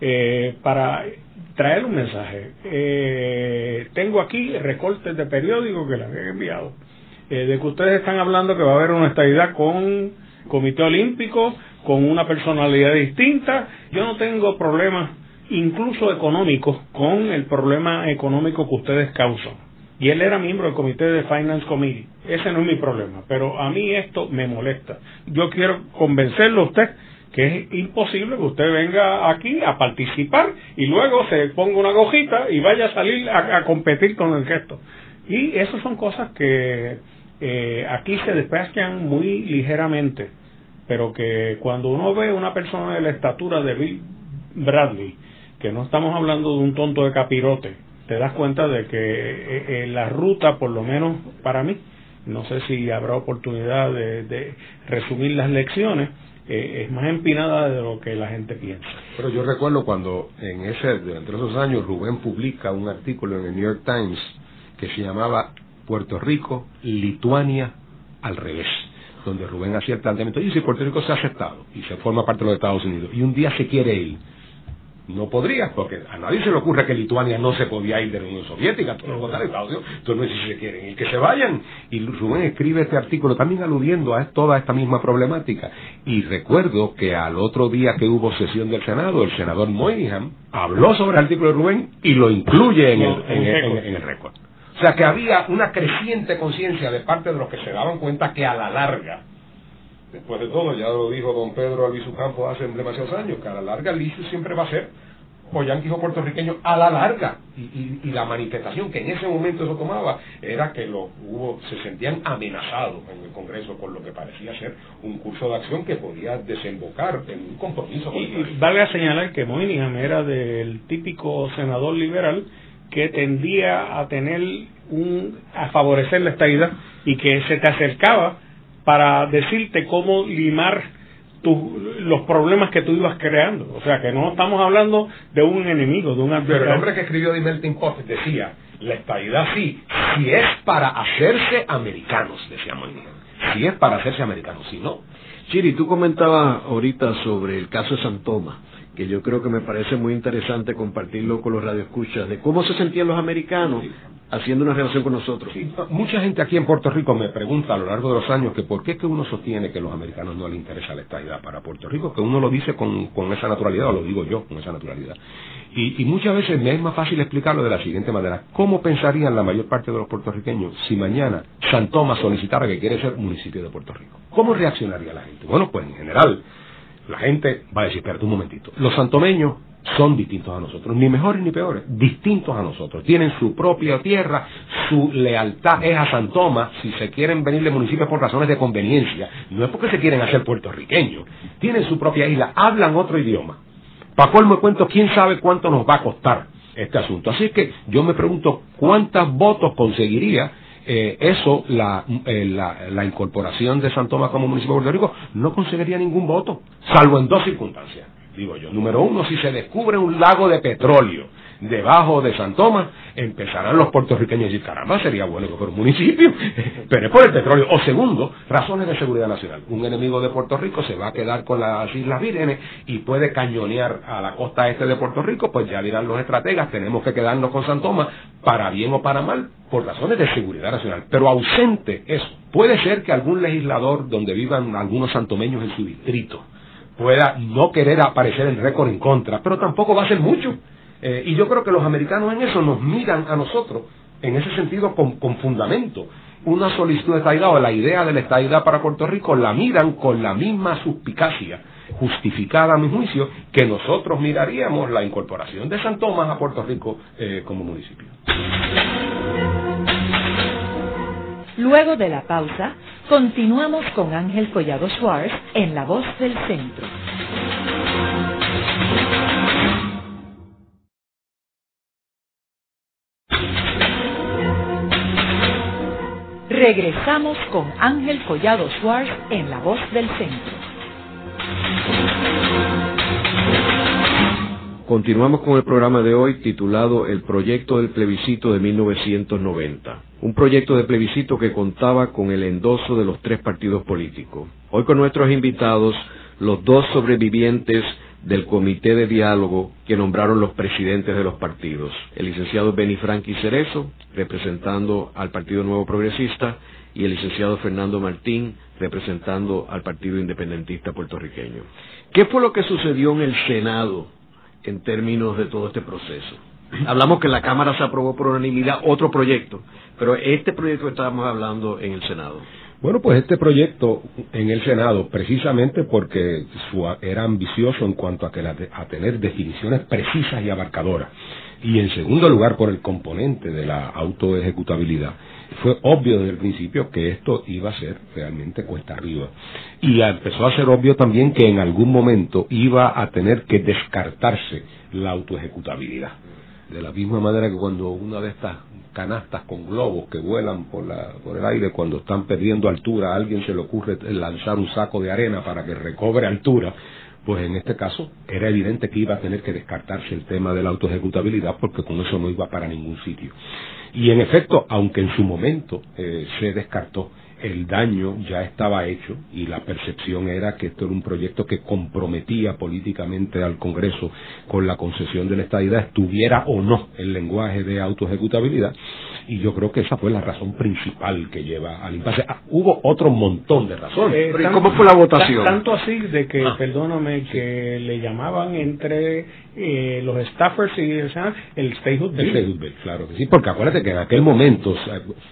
[SPEAKER 4] eh, para traer un mensaje. Eh, tengo aquí recortes de periódico que le había enviado, eh, de que ustedes están hablando que va a haber una estabilidad con Comité Olímpico, con una personalidad distinta. Yo no tengo problemas, incluso económicos, con el problema económico que ustedes causan. Y él era miembro del comité de Finance Committee. Ese no es mi problema, pero a mí esto me molesta. Yo quiero convencerlo a usted que es imposible que usted venga aquí a participar y luego se ponga una gojita y vaya a salir a, competir con el gesto. Y esas son cosas que eh, aquí se despachan muy ligeramente, pero que cuando uno ve una persona de la estatura de Bill Bradley, que no estamos hablando de un tonto de capirote, te das cuenta de que eh, eh, la ruta, por lo menos para mí, no sé si habrá oportunidad de resumir las lecciones, es más empinada de lo que la gente piensa.
[SPEAKER 3] Pero yo recuerdo cuando en ese, entre esos años, Rubén publica un artículo en el New York Times que se llamaba Puerto Rico, Lituania al revés donde Rubén hacía el planteamiento, y si Puerto Rico se ha aceptado y se forma parte de los Estados Unidos, y un día se quiere ir, no podría, porque a nadie se le ocurre que Lituania no se podía ir de la Unión Soviética, todo lo contrario, Estados Unidos, entonces si se quieren y que se vayan. Y Rubén escribe este artículo también aludiendo a toda esta misma problemática. Y recuerdo que al otro día que hubo sesión del Senado, el senador Moynihan habló sobre el artículo de Rubén y lo incluye en el, en el récord. O sea que había una creciente conciencia de parte de los que se daban cuenta que a la larga Después de todo, ya lo dijo don Pedro Albizu Campos hace demasiados años, que a la larga el issue siempre va a ser o yanquis o puertorriqueños a la larga. Y, y, la manifestación que en ese momento eso tomaba era que los hubo, se sentían amenazados en el Congreso con lo que parecía ser un curso de acción que podía desembocar en un compromiso.
[SPEAKER 4] Y, y vale a señalar que Moynihan era del típico senador liberal que tendía a tener un a favorecer la estadidad y que se te acercaba para decirte cómo limar los problemas que tú ibas creando. O sea, que no estamos hablando de un enemigo, de un
[SPEAKER 3] adversario. Pero el hombre que escribió The Melting Pot decía, la estabilidad sí, si es para hacerse americanos, decía Moynihan. Si es para hacerse americanos, si no.
[SPEAKER 2] Chiri, tú comentabas ahorita sobre el caso de San Tomás que yo creo que me parece muy interesante compartirlo con los radioescuchas, de cómo se sentían los americanos haciendo una relación con nosotros.
[SPEAKER 3] mucha gente aquí en Puerto Rico me pregunta a lo largo de los años que por qué que uno sostiene que a los americanos no les interesa la estabilidad para Puerto Rico, que uno lo dice con, con esa naturalidad, o lo digo yo con esa naturalidad. Y, y, muchas veces me es más fácil explicarlo de la siguiente manera. ¿Cómo pensarían la mayor parte de los puertorriqueños si mañana San Tomás solicitara que quiere ser municipio de Puerto Rico? ¿Cómo reaccionaría la gente? Bueno, pues en general la gente va a decir, espérate un momentito, los santomeños son distintos a nosotros, ni mejores ni peores, distintos a nosotros. Tienen su propia tierra, su lealtad es a San Tomás, si se quieren venir de municipio por razones de conveniencia, no es porque se quieren hacer puertorriqueños, tienen su propia isla, hablan otro idioma. Para colmo cuento, quién sabe cuánto nos va a costar este asunto. Así que yo me pregunto cuántos votos conseguiría eh, eso, eh, la, la, incorporación de San Tomás como municipio de Puerto Rico, no conseguiría ningún voto, salvo en dos circunstancias, digo yo. Número uno, si se descubre un lago de petróleo debajo de San Tomás, empezarán los puertorriqueños a decir, caramba, sería bueno que fuera un municipio, pero es por el petróleo. O segundo, razones de seguridad nacional. Un enemigo de Puerto Rico se va a quedar con las Islas Vírgenes y puede cañonear a la costa este de Puerto Rico, pues ya dirán los estrategas, tenemos que quedarnos con San Tomás, para bien o para mal, por razones de seguridad nacional. Pero ausente eso. Puede ser que algún legislador donde vivan algunos santomeños en su distrito pueda no querer aparecer en récord en contra, pero tampoco va a ser mucho eh, y yo creo que los americanos en eso nos miran a nosotros, en ese sentido, con, fundamento. Una solicitud de estadidad o la idea de la estadidad para Puerto Rico la miran con la misma suspicacia justificada a mi juicio que nosotros miraríamos la incorporación de San Tomás a Puerto Rico eh, como municipio.
[SPEAKER 1] Luego de la pausa, continuamos con Ángel Collado Schwartz en La Voz del Centro. Regresamos con Ángel Collado Schwartz en La Voz del Centro.
[SPEAKER 2] Continuamos con el programa de hoy titulado El proyecto del plebiscito de 1990. Un proyecto de plebiscito que contaba con el endoso de los tres partidos políticos. Hoy con nuestros invitados, los dos sobrevivientes del comité de diálogo que nombraron los presidentes de los partidos. El licenciado Benny Franqui Cerezo, representando al Partido Nuevo Progresista, y el licenciado Fernando Martín, representando al Partido Independentista Puertorriqueño. ¿Qué fue lo que sucedió en el Senado en términos de todo este proceso? Hablamos que la Cámara se aprobó por unanimidad otro proyecto, pero este proyecto estábamos hablando en el Senado.
[SPEAKER 3] Bueno, pues este proyecto en el Senado, precisamente porque era ambicioso en cuanto a, que a tener definiciones precisas y abarcadoras, y en segundo lugar por el componente de la autoejecutabilidad, fue obvio desde el principio que esto iba a ser realmente cuesta arriba. Y empezó a ser obvio también que en algún momento iba a tener que descartarse la autoejecutabilidad. De la misma manera que cuando una de estas canastas con globos que vuelan por, la, por el aire cuando están perdiendo altura, a alguien se le ocurre lanzar un saco de arena para que recobre altura, pues en este caso era evidente que iba a tener que descartarse el tema de la autoejecutabilidad porque con eso no iba para ningún sitio. Y en efecto, aunque en su momento eh, se descartó, el daño ya estaba hecho y la percepción era que esto era un proyecto que comprometía políticamente al Congreso con la concesión de la estadidad, estuviera o no el lenguaje de autoejecutabilidad, y yo creo que esa fue la razón principal que lleva al impasse. Ah, hubo otro montón de razones.
[SPEAKER 2] Eh, ¿Cómo fue la votación?
[SPEAKER 4] Tanto así de que, ah. perdóname, que le llamaban entre eh, los staffers y
[SPEAKER 3] el statehood bill. Claro que sí, porque acuérdate que en aquel momento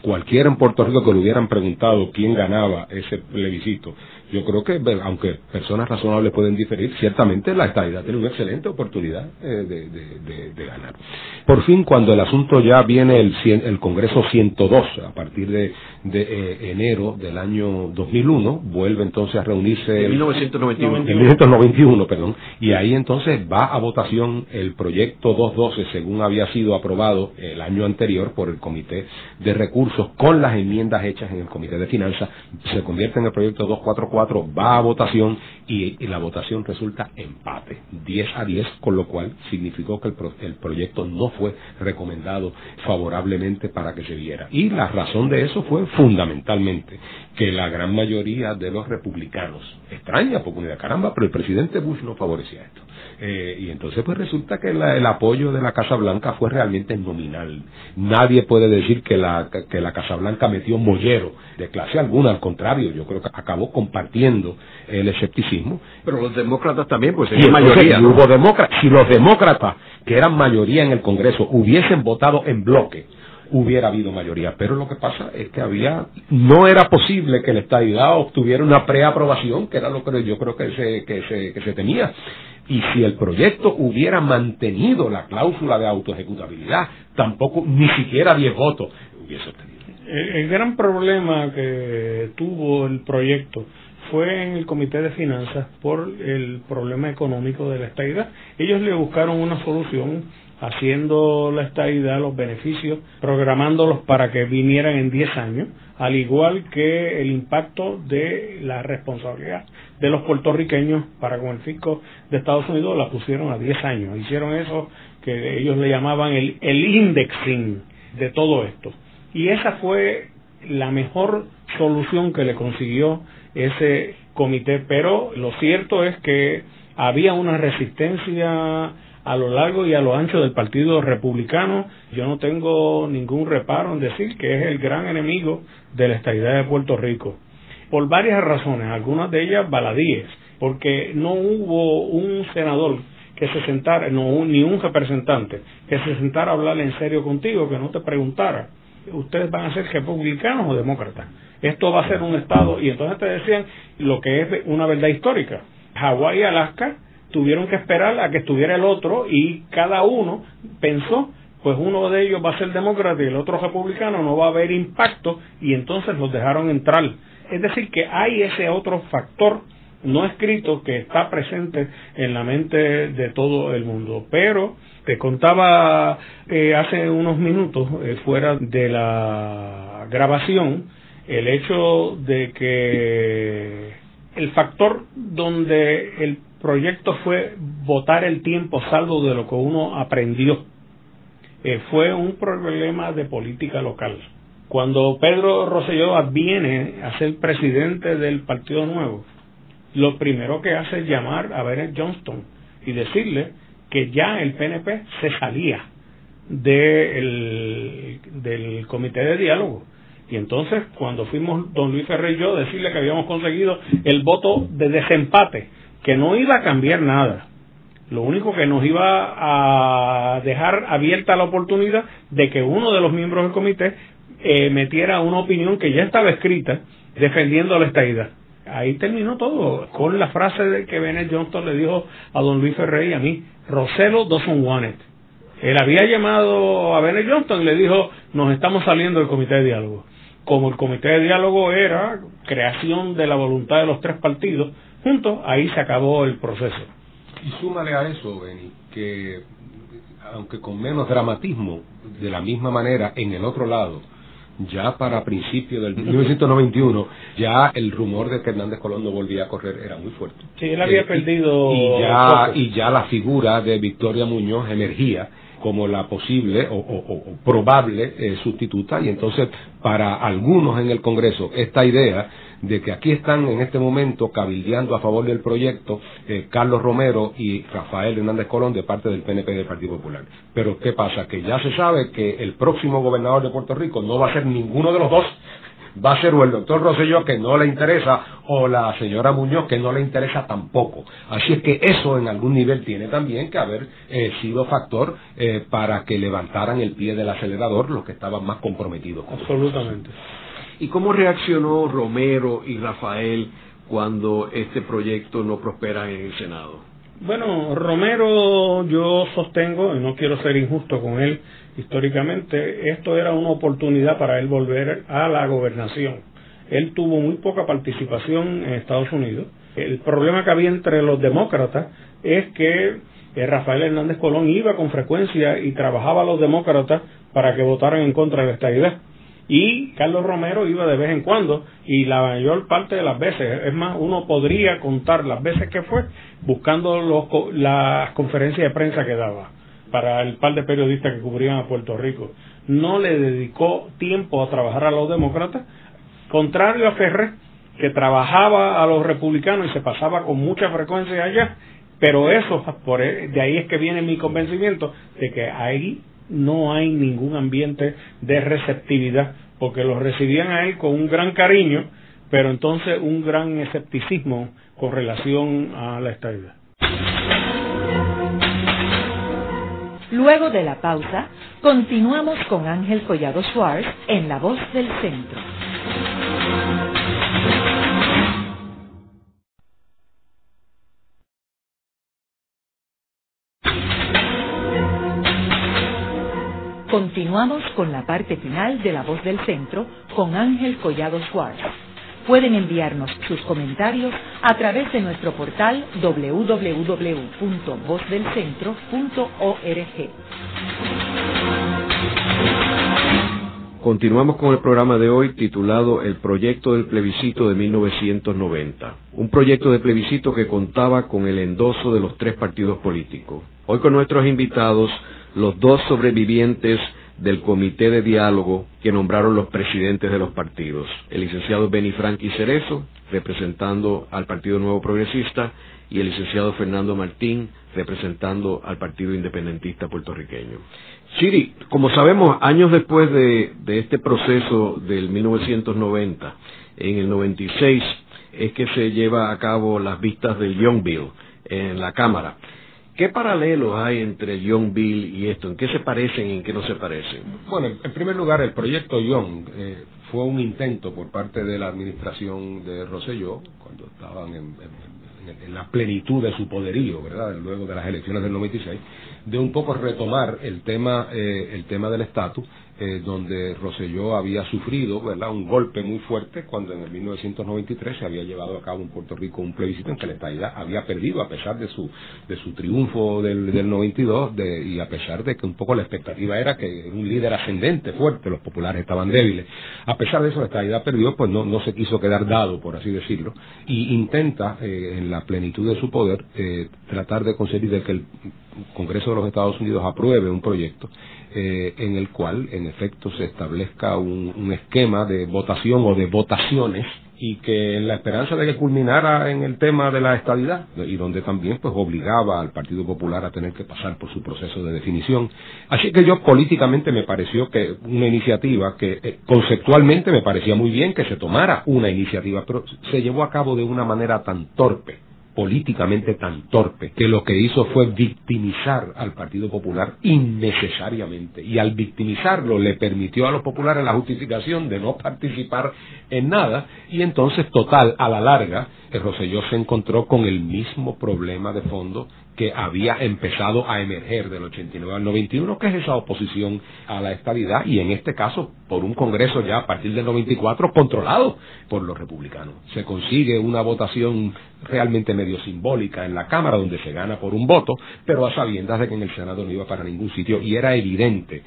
[SPEAKER 3] cualquiera en Puerto Rico que le hubieran preguntado quién ganaba ese plebiscito, yo creo que, aunque personas razonables pueden diferir, ciertamente la estadidad tiene una excelente oportunidad eh, de, ganar. Por fin, cuando el asunto ya viene el, el Congreso 102, a partir de, eh, enero del año 2001, vuelve entonces a reunirse...
[SPEAKER 2] En 1991. En
[SPEAKER 3] 1991, perdón, y ahí entonces va a votación el proyecto 212, según había sido aprobado el año anterior por el Comité de Recursos, con las enmiendas hechas en el Comité de Finanzas, se convierte en el proyecto 244 va a votación y, la votación resulta empate, 10 a 10, con lo cual significó que el, proyecto no fue recomendado favorablemente para que se viera. Y la razón de eso fue fundamentalmente que la gran mayoría de los republicanos, extraña porque caramba, pero el presidente Bush no favorecía esto. Eh, y entonces pues resulta que el apoyo de la Casa Blanca fue realmente nominal. Nadie puede decir que la, que la Casa Blanca metió mollero de clase alguna, al contrario, yo creo que acabó compartiendo el escepticismo.
[SPEAKER 2] Pero los demócratas también, pues tenían mayoría.
[SPEAKER 3] Hubo demócratas, si los demócratas, que eran mayoría en el Congreso, hubiesen votado en bloque, hubiera habido mayoría. Pero lo que pasa es que había, no era posible que la estadidad obtuviera una preaprobación, que era lo que yo creo que se, que se, que se tenía. Y si el proyecto hubiera mantenido la cláusula de autoejecutabilidad, tampoco ni siquiera 10 votos hubiese obtenido.
[SPEAKER 4] El, gran problema que tuvo el proyecto fue en el Comité de Finanzas por el problema económico de la estadidad. Ellos le buscaron una solución haciendo la estadidad, los beneficios, programándolos para que vinieran en 10 años, al igual que el impacto de la responsabilidad de los puertorriqueños para con el fisco de Estados Unidos la pusieron a 10 años. Hicieron eso que ellos le llamaban el, el indexing de todo esto. Y esa fue la mejor solución que le consiguió ese comité, pero lo cierto es que había una resistencia a lo largo y a lo ancho del Partido Republicano. Yo no tengo ningún reparo en decir que es el gran enemigo de la estabilidad de Puerto Rico. Por varias razones, algunas de ellas baladíes, porque no hubo un senador que se sentara, no, ni un representante, que se sentara a hablar en serio contigo, que no te preguntara, ustedes van a ser republicanos o demócratas. Esto va a ser un Estado, y entonces te decían lo que es una verdad histórica. Hawái y Alaska tuvieron que esperar a que estuviera el otro y cada uno pensó pues uno de ellos va a ser demócrata y el otro republicano no va a haber impacto y entonces los dejaron entrar. Es decir, que hay ese otro factor no escrito que está presente en la mente de todo el mundo. Pero te contaba eh, hace unos minutos, eh, fuera de la grabación, el hecho de que el factor donde el proyecto fue votar el tiempo salvo de lo que uno aprendió. Eh, fue un problema de política local. Cuando Pedro Rosselló viene a ser presidente del Partido Nuevo, lo primero que hace es llamar a Bennett Johnston y decirle que ya el PNP se salía del comité de diálogo. Y entonces, cuando fuimos don Luis Ferrer y yo, decirle que habíamos conseguido el voto de desempate que no iba a cambiar nada. Lo único que nos iba a dejar abierta la oportunidad de que uno de los miembros del comité eh, metiera una opinión que ya estaba escrita defendiendo la estadidad. Ahí terminó todo, con la frase de que Bennett Johnston le dijo a don Luis Ferrer y a mí, Roselo doesn't want it. Él había llamado a Bennett Johnston y le dijo, nos estamos saliendo del comité de diálogo. Como el comité de diálogo era creación de la voluntad de los tres partidos, juntos, ahí se acabó el proceso.
[SPEAKER 3] Y súmale a eso, Beni, que aunque con menos dramatismo, de la misma manera, en el otro lado, ya para principios del 1991, ya el rumor de que Hernández Colón no volvía a correr era muy fuerte.
[SPEAKER 4] Sí, él había
[SPEAKER 3] eh,
[SPEAKER 4] perdido.
[SPEAKER 3] Y, ya, y ya la figura de Victoria Muñoz emergía como la posible o, probable eh, sustituta y entonces para algunos en el Congreso esta idea de que aquí están en este momento cabildeando a favor del proyecto eh, Carlos Romero y Rafael Hernández Colón de parte del PNP del Partido Popular. Pero ¿qué pasa? Que ya se sabe que el próximo gobernador de Puerto Rico no va a ser ninguno de los dos, va a ser o el doctor Rosselló que no le interesa o la señora Muñoz que no le interesa tampoco. Así es que eso en algún nivel tiene también que haber eh, sido factor eh, para que levantaran el pie del acelerador los que estaban más comprometidos.
[SPEAKER 4] Absolutamente.
[SPEAKER 2] ¿Y cómo reaccionó Romero y Rafael cuando este proyecto no prospera en el Senado?
[SPEAKER 4] Bueno, Romero yo sostengo, y no quiero ser injusto con él históricamente, esto era una oportunidad para él volver a la gobernación. Él tuvo muy poca participación en Estados Unidos. El problema que había entre los demócratas es que eh, Rafael Hernández Colón iba con frecuencia y trabajaba a los demócratas para que votaran en contra de esta idea y Carlos Romero iba de vez en cuando y la mayor parte de las veces, es más, uno podría contar las veces que fue buscando los, las conferencias de prensa que daba para el par de periodistas que cubrían a Puerto Rico. No le dedicó tiempo a trabajar a los demócratas, contrario a Ferrer, que trabajaba a los republicanos y se pasaba con mucha frecuencia allá, pero eso, por, e, de ahí es que viene mi convencimiento de que ahí no hay ningún ambiente de receptividad, porque lo recibían a él con un gran cariño, pero entonces un gran escepticismo con relación a la estabilidad.
[SPEAKER 1] Luego de la pausa, continuamos con Ángel Collado Schwartz en La Voz del Centro. Continuamos con la parte final de La Voz del Centro con Ángel Collado Schwartz. Pueden enviarnos sus comentarios a través de nuestro portal www.vozdelcentro.org.
[SPEAKER 2] Continuamos con el programa de hoy titulado El proyecto del plebiscito de 1990. Un proyecto de plebiscito que contaba con el endoso de los tres partidos políticos. Hoy con nuestros invitados los dos sobrevivientes del comité de diálogo que nombraron los presidentes de los partidos, el licenciado Benny Franqui Cerezo, representando al Partido Nuevo Progresista, y el licenciado Fernando Martín, representando al Partido Independentista puertorriqueño. Chiri, como sabemos, años después de, de este proceso del 1990, en el 96 es que se lleva a cabo las vistas del Young Bill en la Cámara. ¿Qué paralelos hay entre Young Bill y esto? ¿En qué se parecen y en qué no se parecen?
[SPEAKER 3] Bueno, en primer lugar, el proyecto Young eh, fue un intento por parte de la administración de Rosselló, cuando estaban en, la plenitud de su poderío, ¿verdad? Luego de las elecciones del 96, de un poco retomar el tema, eh, el tema del estatus eh, donde Roselló había sufrido ¿verdad? un golpe muy fuerte cuando en el 1993 se había llevado a cabo en Puerto Rico un plebiscito en que la estadidad había perdido a pesar de su, de su triunfo del, del 92 de, y a pesar de que un poco la expectativa era que un líder ascendente fuerte, los populares estaban débiles. A pesar de eso, la estadidad perdió, pues no, no se quiso quedar dado, por así decirlo, y intenta eh, en la plenitud de su poder eh, tratar de conseguir que el Congreso de los Estados Unidos apruebe un proyecto eh, en el cual, en efecto, se establezca un, esquema de votación o de votaciones y que en la esperanza de que culminara en el tema de la estabilidad y donde también pues obligaba al Partido Popular a tener que pasar por su proceso de definición. Así que yo políticamente me pareció que una iniciativa que eh, conceptualmente me parecía muy bien que se tomara una iniciativa, pero se llevó a cabo de una manera tan torpe políticamente tan torpe que lo que hizo fue victimizar al Partido Popular innecesariamente. Y al victimizarlo le permitió a los populares la justificación de no participar en nada. Y entonces total a la larga el Roselló se encontró con el mismo problema de fondo que había empezado a emerger del 89 al 91, que es esa oposición a la estabilidad y en este caso por un Congreso ya a partir del 94 controlado por los republicanos. Se consigue una votación realmente medio simbólica en la Cámara donde se gana por un voto, pero a sabiendas de que en el Senado no iba para ningún sitio y era evidente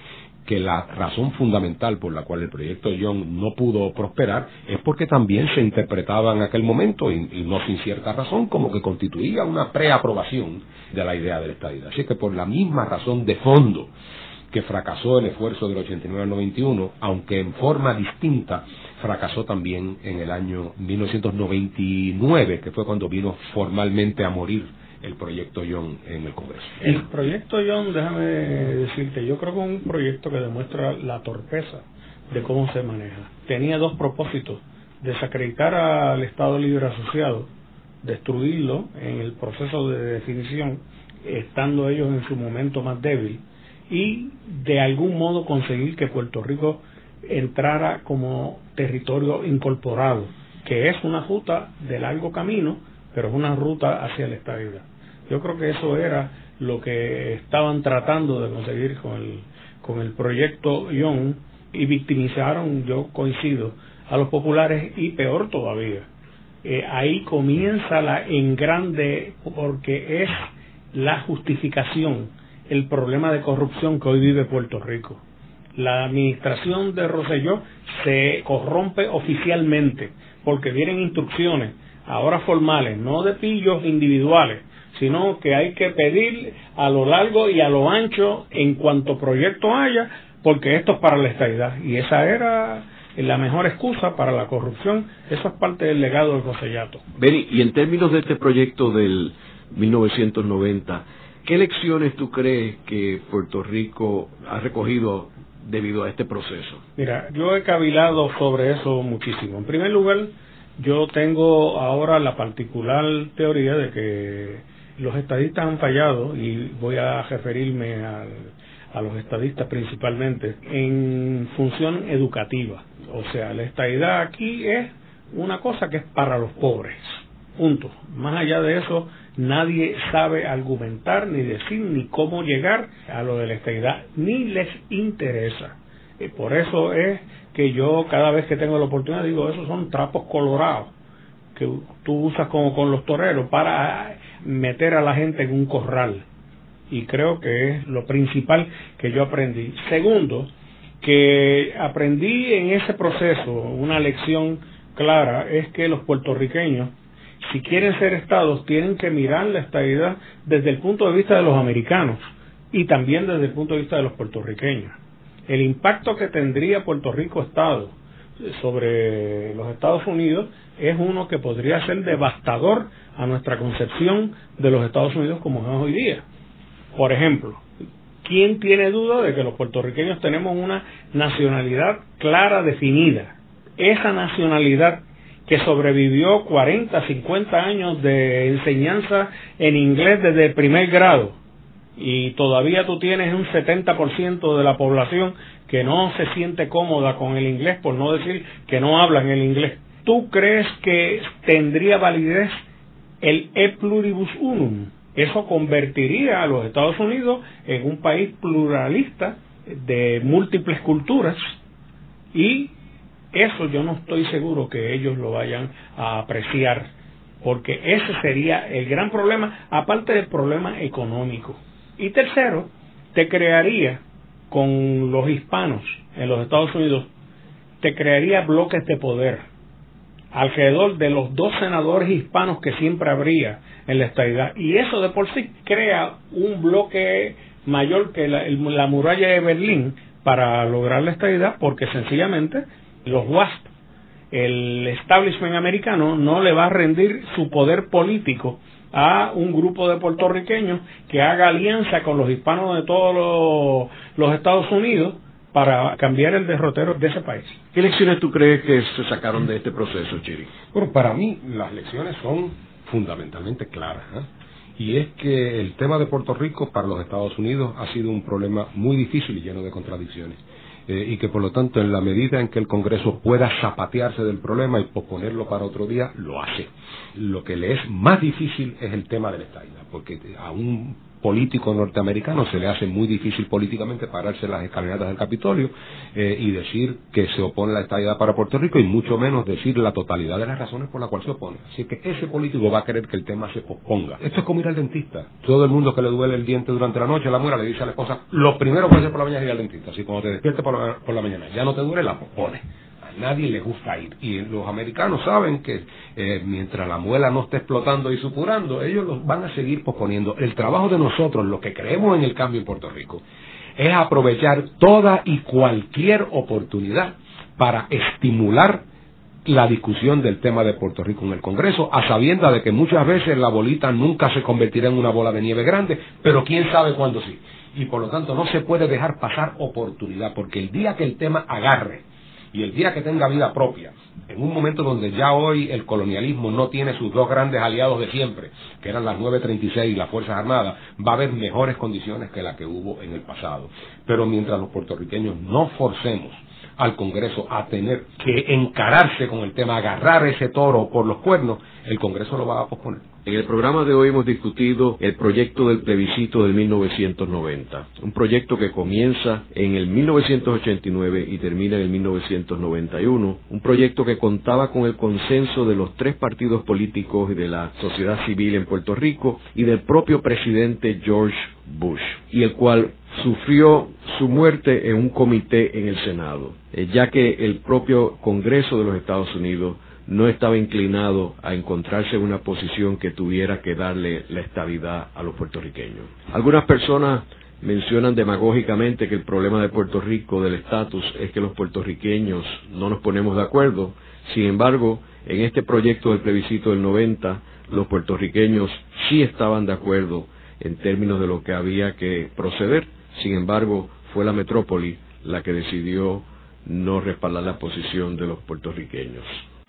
[SPEAKER 3] que la razón fundamental por la cual el proyecto Young no pudo prosperar es porque también se interpretaba en aquel momento, y, no sin cierta razón, como que constituía una preaprobación de la idea del estadidad. Así que por la misma razón de fondo que fracasó el esfuerzo del 89 al 91, aunque en forma distinta, fracasó también en el año 1999, que fue cuando vino formalmente a morir el proyecto Young en el Congreso.
[SPEAKER 4] El proyecto Young, déjame decirte, yo creo que es un proyecto que demuestra la torpeza de cómo se maneja. Tenía dos propósitos, desacreditar al Estado Libre Asociado, destruirlo en el proceso de definición, estando ellos en su momento más débil, y de algún modo conseguir que Puerto Rico entrara como territorio incorporado, que es una ruta de largo camino, pero es una ruta hacia la estabilidad. Yo creo que eso era lo que estaban tratando de conseguir con el, con el proyecto Young y victimizaron, yo coincido, a los populares y peor todavía. Eh, ahí comienza la en grande porque es la justificación, el problema de corrupción que hoy vive Puerto Rico. La administración de Roselló se corrompe oficialmente porque vienen instrucciones ahora formales, no de pillos individuales, sino que hay que pedir a lo largo y a lo ancho en cuanto proyecto haya, porque esto es para la estabilidad. Y esa era la mejor excusa para la corrupción. Eso es parte del legado del Josellato.
[SPEAKER 2] Beni, y en términos de este proyecto del 1990, ¿qué lecciones tú crees que Puerto Rico ha recogido debido a este proceso?
[SPEAKER 4] Mira, yo he cavilado sobre eso muchísimo. En primer lugar, yo tengo ahora la particular teoría de que los estadistas han fallado, y voy a referirme a los estadistas principalmente, en función educativa. O sea, la estadidad aquí es una cosa que es para los pobres. Punto. Más allá de eso, nadie sabe argumentar, ni decir, ni cómo llegar a lo de la estadidad, ni les interesa. Y por eso es que yo cada vez que tengo la oportunidad digo, esos son trapos colorados que tú usas como con los toreros para meter a la gente en un corral. Y creo que es lo principal que yo aprendí. Segundo, que aprendí en ese proceso una lección clara es que los puertorriqueños, si quieren ser estados, tienen que mirar la estabilidad desde el punto de vista de los americanos y también desde el punto de vista de los puertorriqueños. El impacto que tendría Puerto Rico Estado sobre los Estados Unidos es uno que podría ser devastador a nuestra concepción de los Estados Unidos como es hoy día. Por ejemplo, ¿quién tiene duda de que los puertorriqueños tenemos una nacionalidad clara, definida? Esa nacionalidad que sobrevivió 40, 50 años de enseñanza en inglés desde el primer grado y todavía tú tienes un 70% de la población que no se siente cómoda con el inglés, por no decir que no hablan el inglés. ¿Tú crees que tendría validez el e pluribus unum? Eso convertiría a los Estados Unidos en un país pluralista de múltiples culturas y eso yo no estoy seguro que ellos lo vayan a apreciar porque ese sería el gran problema, aparte del problema económico. Y tercero, te crearía con los hispanos en los Estados Unidos, te crearía bloques de poder alrededor de los dos senadores hispanos que siempre habría en la estadidad. Y eso de por sí crea un bloque mayor que la, la muralla de Berlín para lograr la estadidad, porque sencillamente los WASP, el establishment americano, no le va a rendir su poder político a un grupo de puertorriqueños que haga alianza con los hispanos de todos los, Estados Unidos para cambiar el derrotero de ese país.
[SPEAKER 2] ¿Qué lecciones tú crees que se sacaron de este proceso, Chiri?
[SPEAKER 3] Bueno, para mí las lecciones son fundamentalmente claras. ¿eh? Y es que el tema de Puerto Rico para los Estados Unidos ha sido un problema muy difícil y lleno de contradicciones. Eh, y que por lo tanto en la medida en que el Congreso pueda zapatearse del problema y posponerlo para otro día, lo hace. Lo que le es más difícil es el tema del la porque a un político norteamericano se le hace muy difícil políticamente pararse en las escalinatas del Capitolio eh, y decir que se opone a la estabilidad para Puerto Rico y mucho menos decir la totalidad de las razones por las cuales se opone. Así que ese político va a querer que el tema se posponga. Esto es como ir al dentista. Todo el mundo que le duele el diente durante la noche, la muera, le dice a la esposa, lo primero que hacer por la mañana es ir al dentista. Así como te despiertes por la, por la mañana, ya no te duele, la pospone nadie le gusta ir. Y los americanos saben que eh, mientras la muela no esté explotando y supurando, ellos los van a seguir posponiendo. El trabajo de nosotros, lo que creemos en el cambio en Puerto Rico, es aprovechar toda y cualquier oportunidad para estimular la discusión del tema de Puerto Rico en el Congreso, a sabienda de que muchas veces la bolita nunca se convertirá en una bola de nieve grande, pero quién sabe cuándo sí. Y por lo tanto no se puede dejar pasar oportunidad, porque el día que el tema agarre y el día que tenga vida propia, en un momento donde ya hoy el colonialismo no tiene sus dos grandes aliados de siempre, que eran las 936 y las Fuerzas Armadas, va a haber mejores condiciones que la que hubo en el pasado. Pero mientras los puertorriqueños no forcemos al Congreso a tener que encararse con el tema, agarrar ese toro por los cuernos, el Congreso lo va a posponer.
[SPEAKER 2] En el programa de hoy hemos discutido el proyecto del plebiscito del 1990, un proyecto que comienza en el 1989 y termina en el 1991, un proyecto que contaba con el consenso de los tres partidos políticos y de la sociedad civil en Puerto Rico y del propio presidente George Bush, y el cual sufrió su muerte en un comité en el Senado, eh, ya que el propio Congreso de los Estados Unidos no estaba inclinado a encontrarse en una posición que tuviera que darle la estabilidad a los puertorriqueños. Algunas personas mencionan demagógicamente que el problema de Puerto Rico del estatus es que los puertorriqueños no nos ponemos de acuerdo. Sin embargo, en este proyecto del plebiscito del 90, los puertorriqueños sí estaban de acuerdo en términos de lo que había que proceder. Sin embargo, fue la metrópoli la que decidió no respaldar la posición de los puertorriqueños.